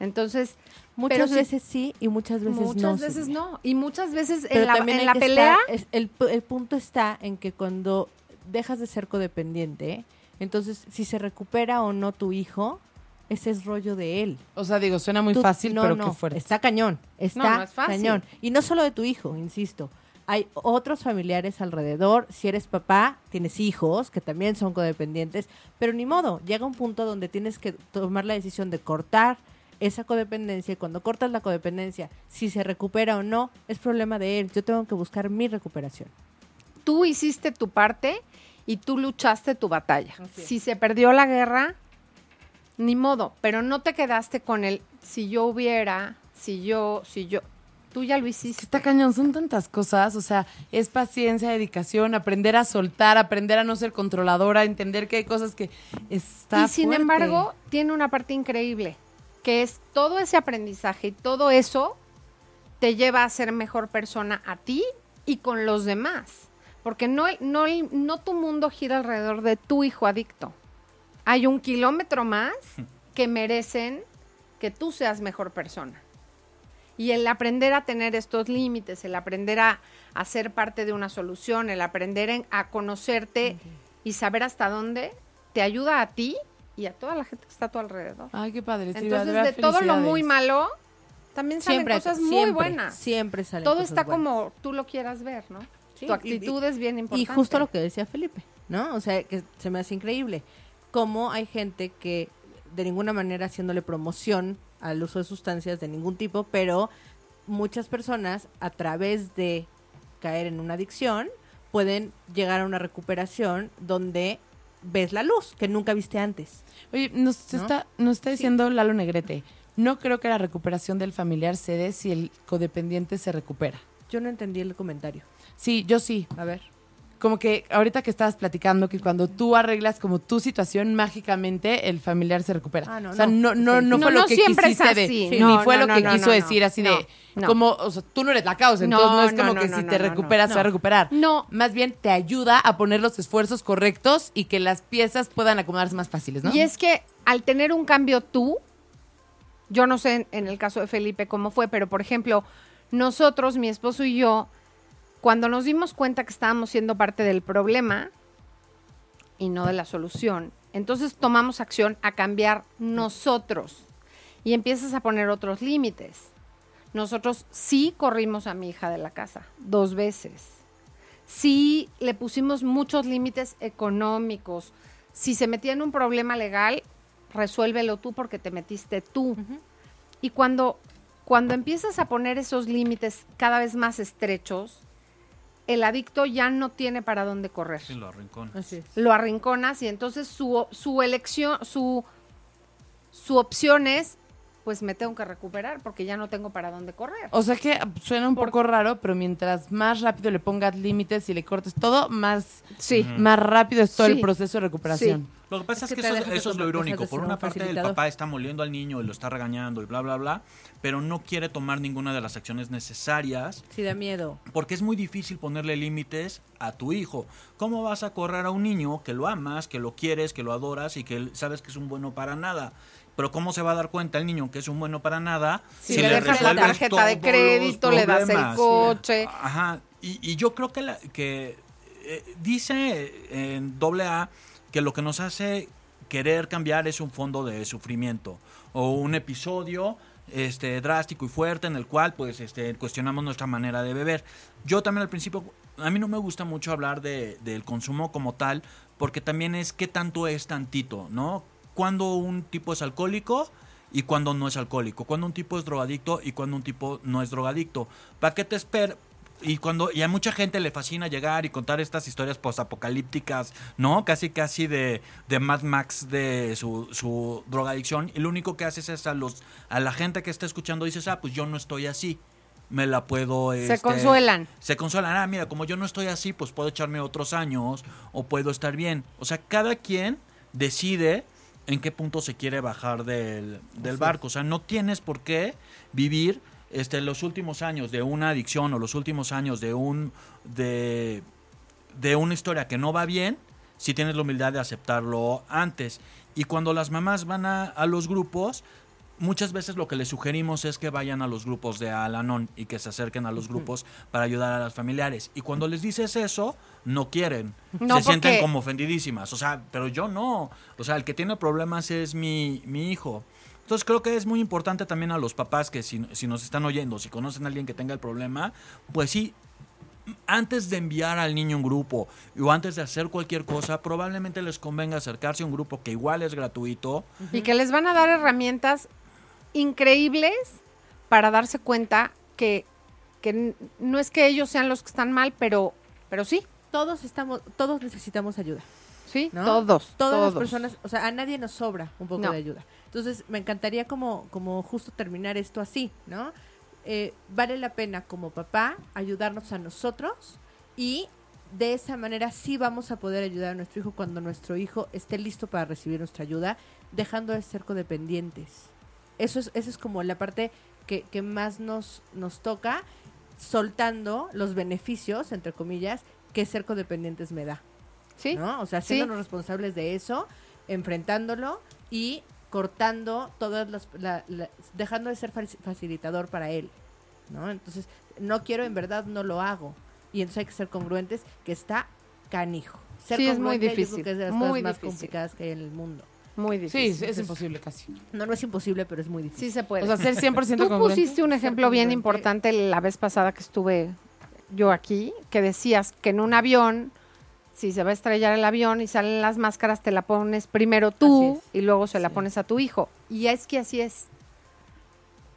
Entonces, Muchas veces sí y muchas veces muchas no. veces Silvia. no. Y muchas veces Pero en la, en la pelea estar- es- el, el punto está en que cuando dejas de ser codependiente, entonces si se recupera o no tu hijo, ese es rollo de él. O sea, digo, suena muy Tú- fácil, no, pero no, qué fuerte. Está cañón, está no es fácil. cañón. Y no solo de tu hijo, insisto. Hay otros familiares alrededor. Si eres papá, tienes hijos que también son codependientes, pero ni modo, llega un punto donde tienes que tomar la decisión de cortar esa codependencia y cuando cortas la codependencia, si se recupera o no, es problema de él. Yo tengo que buscar mi recuperación. tú hiciste tu parte y tú luchaste tu batalla. Si se perdió la guerra, ni modo, pero no te quedaste con el si yo hubiera, si yo, si yo. Tú ya lo hiciste. está cañón, son tantas cosas, o sea, es paciencia, dedicación, aprender a soltar, aprender a no ser controladora, entender que hay cosas que está y sin fuerte. embargo, tiene una parte increíble, que es todo ese aprendizaje y todo eso te lleva a ser mejor persona a ti y con los demás. Porque no, no, no tu mundo gira alrededor de tu hijo adicto. Hay un kilómetro más que merecen que tú seas mejor persona. Y el aprender a tener estos límites, el aprender a, a ser parte de una solución, el aprender en- a conocerte y saber hasta dónde, te ayuda a ti y a toda la gente que está a tu alrededor. Ay, qué padre. sí, Entonces, de todo lo muy malo, también salen Siempre, cosas muy siempre, buenas. Siempre salen Todo cosas está buenas. como tú lo quieras ver, ¿no? Sí, tu y- actitud es bien Y importante. justo lo que decía Felipe, ¿no? O sea, que se me hace increíble. Cómo hay gente que de ninguna manera haciéndole promoción al uso de sustancias de ningún tipo, pero muchas personas a través de caer en una adicción pueden llegar a una recuperación donde ves la luz que nunca viste antes. Oye, nos, ¿No? está, nos está diciendo Lalo Negrete, no creo que la recuperación del familiar se dé si el codependiente se recupera. Yo no entendí el comentario. Sí, yo sí. A ver. Como que ahorita que estabas platicando que cuando tú arreglas como tu situación, mágicamente el familiar se recupera. Ah, no, o sea, no. no, no, fue no lo que quisiste de- ni fue lo que quiso decir así de, no. como, o sea, tú no eres la causa, entonces no, es como que si te recuperas se va a recuperar. No. Más bien te ayuda a poner los esfuerzos correctos y que las piezas puedan acomodarse más fáciles, ¿no? Y es que al tener un cambio tú, yo no sé en el caso de Felipe cómo fue, pero por ejemplo, nosotros, mi esposo y yo, cuando nos dimos cuenta que estábamos siendo parte del problema y no de la solución, entonces tomamos acción a cambiar nosotros y empiezas a poner otros límites. Nosotros sí corrimos a mi hija de la casa dos veces. Sí le pusimos muchos límites económicos. Si se metía en un problema legal, resuélvelo tú porque te metiste tú. Y cuando, cuando empiezas a poner esos límites cada vez más estrechos, el adicto ya no tiene para dónde correr. Sí, lo es. Lo arrinconas y entonces su, su elección, su, su opción es, pues me tengo que recuperar porque ya no tengo para dónde correr. O sea que suena un Por- poco raro, pero mientras más rápido le pongas límites y le cortes todo, más, Sí. más rápido es todo Sí. el proceso de recuperación. Lo que pasa Es es, que eso, es lo irónico. Por una un parte, el papá está moliendo al niño y lo está regañando y bla, bla, bla, pero no quiere tomar ninguna de las acciones necesarias Sí, da miedo. porque es muy difícil ponerle límites a tu hijo. ¿Cómo vas a correr a un niño que lo amas, que lo quieres, que lo adoras y que sabes que es un bueno para nada? Pero ¿cómo se va a dar cuenta el niño que es un bueno para nada Si le dejas la tarjeta de crédito, le das el coche. Ajá, y, y yo creo que, la- que eh, dice en doble A que lo que nos hace querer cambiar es un fondo de sufrimiento o un episodio este drástico y fuerte en el cual pues este cuestionamos nuestra manera de beber. Yo también al principio a mí no me gusta mucho hablar de, del consumo como tal porque también es qué tanto es tantito, ¿no? Cuando un tipo es alcohólico y cuando no es alcohólico, cuando un tipo es drogadicto y cuando un tipo no es drogadicto. ¿Para qué te esperas? Y cuando y a mucha gente le fascina llegar y contar estas historias postapocalípticas, ¿no? Casi casi de, de Mad Max de su, su drogadicción. Y lo único que haces es a los a la gente que está escuchando dices, "Ah, pues yo no estoy así." me la puedo... Se este, consuelan. Se consuelan. Ah, mira, como yo no estoy así, pues puedo echarme otros años o puedo estar bien. O sea, cada quien decide en qué punto se quiere bajar del, del barco. O sea, no tienes por qué vivir este, los últimos años de una adicción o los últimos años de un de, de una historia que no va bien si tienes la humildad de aceptarlo antes. Y cuando las mamás van a, a los grupos, muchas veces lo que les sugerimos es que vayan a los grupos de Alanon y que se acerquen a los grupos para ayudar a las familiares. Y cuando les dices eso, no quieren. No, se sienten como ofendidísimas. O sea, pero yo no. O sea, el que tiene problemas es mi, mi hijo. Entonces creo que es muy importante también a los papás que si, si nos están oyendo, si conocen a alguien que tenga el problema, pues sí, antes de enviar al niño a un grupo o antes de hacer cualquier cosa, probablemente les convenga acercarse a un grupo que igual es gratuito. Y que les van a dar herramientas increíbles para darse cuenta que, que n- no es que ellos sean los que están mal, pero, pero sí, Todos estamos, todos necesitamos ayuda. sí, ¿no? todos. Todas todos. las personas, o sea, a nadie nos sobra un poco No. de ayuda. Entonces, me encantaría como, como justo terminar esto así, ¿no? Eh, vale la pena como papá ayudarnos a nosotros y de esa manera sí vamos a poder ayudar a nuestro hijo cuando nuestro hijo esté listo para recibir nuestra ayuda, dejando de ser codependientes. Eso es, eso es como la parte que, que más nos, nos toca, soltando los beneficios, entre comillas, que ser codependientes me da. Sí, ¿no? O sea, Sí. haciéndonos responsables de eso, enfrentándolo y cortando todas las, la- la- dejando de ser faci- facilitador para él, ¿no? Entonces, no quiero, en verdad, no lo hago. Y entonces hay que ser congruentes, que está canijo. Ser Sí, es muy congruente, yo creo difícil, que es de las muy cosas más difícil. complicadas que hay en el mundo. muy Sí, difícil. es imposible casi. No, no es imposible, pero es muy difícil. Sí se puede. O sea, ser 100% Tú congruente. pusiste un ejemplo bien importante la vez pasada que estuve yo aquí, que decías que en un avión, si se va a estrellar el avión y salen las máscaras, te la pones primero tú y luego se la Sí. pones a tu hijo. Y es que así es.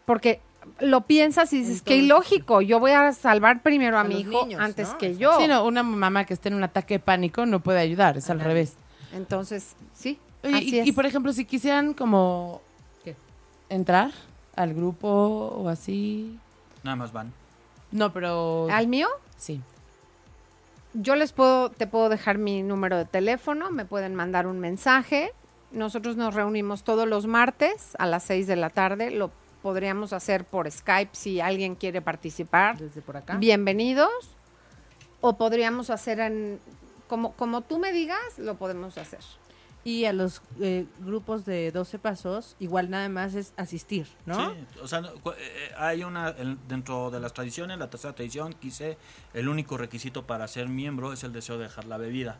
Porque lo piensas y dices, todo qué ilógico, yo voy a salvar primero a, A mi hijo niños, antes ¿no? que yo. Sí, no, una mamá que esté en un ataque de pánico no puede ayudar, es al revés. Entonces, sí, Oye, así y, es. y, por ejemplo, si quisieran como ¿Qué? entrar al grupo o así. Nada más van. No, pero ¿Al mío? sí. Yo les puedo, te puedo dejar mi número de teléfono, me pueden mandar un mensaje. Nosotros nos reunimos todos los martes a las 6 de la tarde. Lo podríamos hacer por Skype si alguien quiere participar. Desde por acá. Bienvenidos. O podríamos hacer en, como, como tú me digas, lo podemos hacer. Y a los eh, grupos de 12 pasos, igual nada más es asistir, ¿no? Sí, o sea, eh, hay una, dentro de las tradiciones, la tercera tradición, quise, el único requisito para ser miembro es el deseo de dejar la bebida.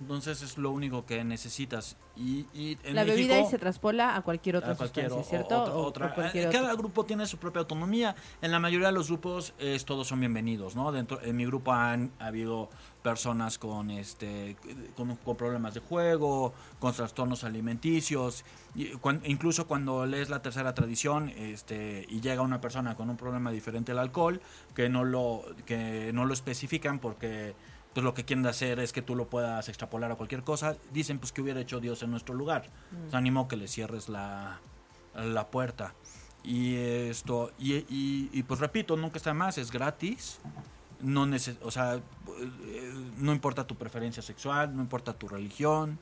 Entonces es lo único que necesitas. Y, y en la bebida México- ahí se traspola a cualquier otra a cualquier sustancia, o- ¿cierto? otra- O- o otra. cualquier Eh, otro. Cada grupo tiene su propia autonomía. En la mayoría de los grupos es, todos son bienvenidos, ¿no? Dentro, en mi grupo han habido personas con este con, con problemas de juego, con trastornos alimenticios, y cuan- incluso cuando lees la tercera tradición, este y llega una persona con un problema diferente al alcohol que no lo que no lo especifican porque pues lo que quieren hacer es que tú lo puedas extrapolar a cualquier cosa. Dicen pues que hubiera hecho Dios en nuestro lugar. Pues, ánimo que le cierres la, la puerta. Y esto, y, y, y, pues repito, nunca está más, es gratis. No neces o sea, eh, no importa tu preferencia sexual, no importa tu religión.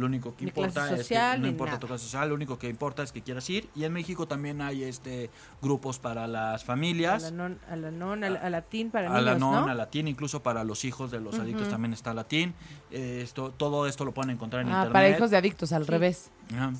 Lo único que importa es que no importa nada. tu clase social, lo único que importa es que quieras ir. Y en México también hay este grupos para las A familias. la non, a la, non, a la- a latín para a la niños, non, ¿no? a latín, incluso para los hijos de los adictos también está latín. Eh, esto, todo esto lo pueden encontrar en Ah, internet. para hijos de adictos, al Sí. revés. Ajá.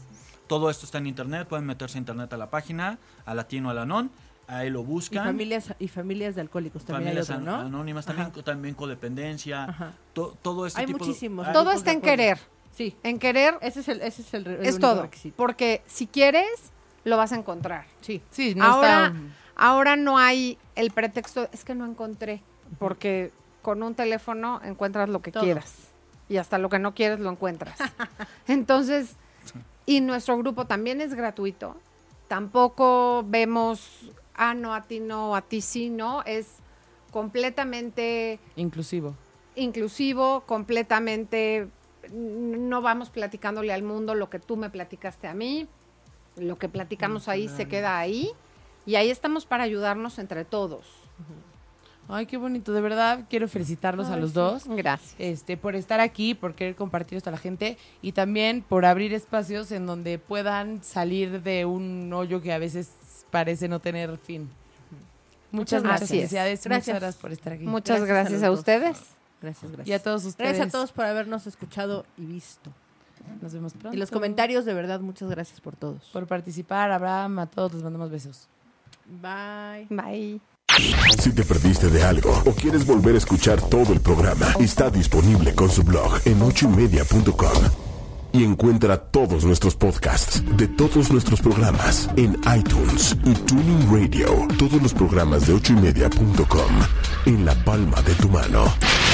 Todo esto está en internet, pueden meterse a internet a la página, a latino a la non, ahí lo Y buscan. familias, y familias de alcohólicos también Familias hay otro, an- ¿no? anónimas, también, Ajá. también codependencia, to- todo este Hay tipo muchísimos. Todo está en querer. Sí, En querer ese es el, ese es el, es todo. requisito. Porque si quieres, lo vas a encontrar. Sí. Sí, no ahora, está... ahora no hay el pretexto, es que no encontré, porque con un teléfono encuentras lo que Todo. quieras y hasta lo que no quieres lo encuentras. Entonces, y nuestro grupo también es gratuito. Tampoco vemos, ah, no, a ti no, a ti sí, no. Es completamente Inclusivo. inclusivo, completamente, no vamos platicándole al mundo lo que tú me platicaste a mí, lo que platicamos ahí se queda ahí Y ahí estamos para ayudarnos entre todos. Ay, qué bonito. De verdad, quiero felicitarlos a los dos. Gracias. Este, por estar aquí, por querer compartir esto a la gente y también por abrir espacios en donde puedan salir de un hoyo que a veces parece no tener fin. Muchas, gracias. felicidades. Gracias. Muchas gracias por estar aquí. Muchas Gracias gracias, a ustedes. Gracias, gracias. Y a todos ustedes. Gracias a todos por habernos escuchado y visto. Nos vemos pronto. Y los comentarios, de verdad, muchas gracias por todos. Por participar, Abraham, a todos les mandamos besos. Bye. Bye. Si te perdiste de algo o quieres volver a escuchar todo el programa, está disponible con su blog en ochoymedia.com. Y encuentra todos nuestros podcasts de todos nuestros programas en iTunes y Tuning Radio. Todos los programas de ochoymedia.com en la palma de tu mano.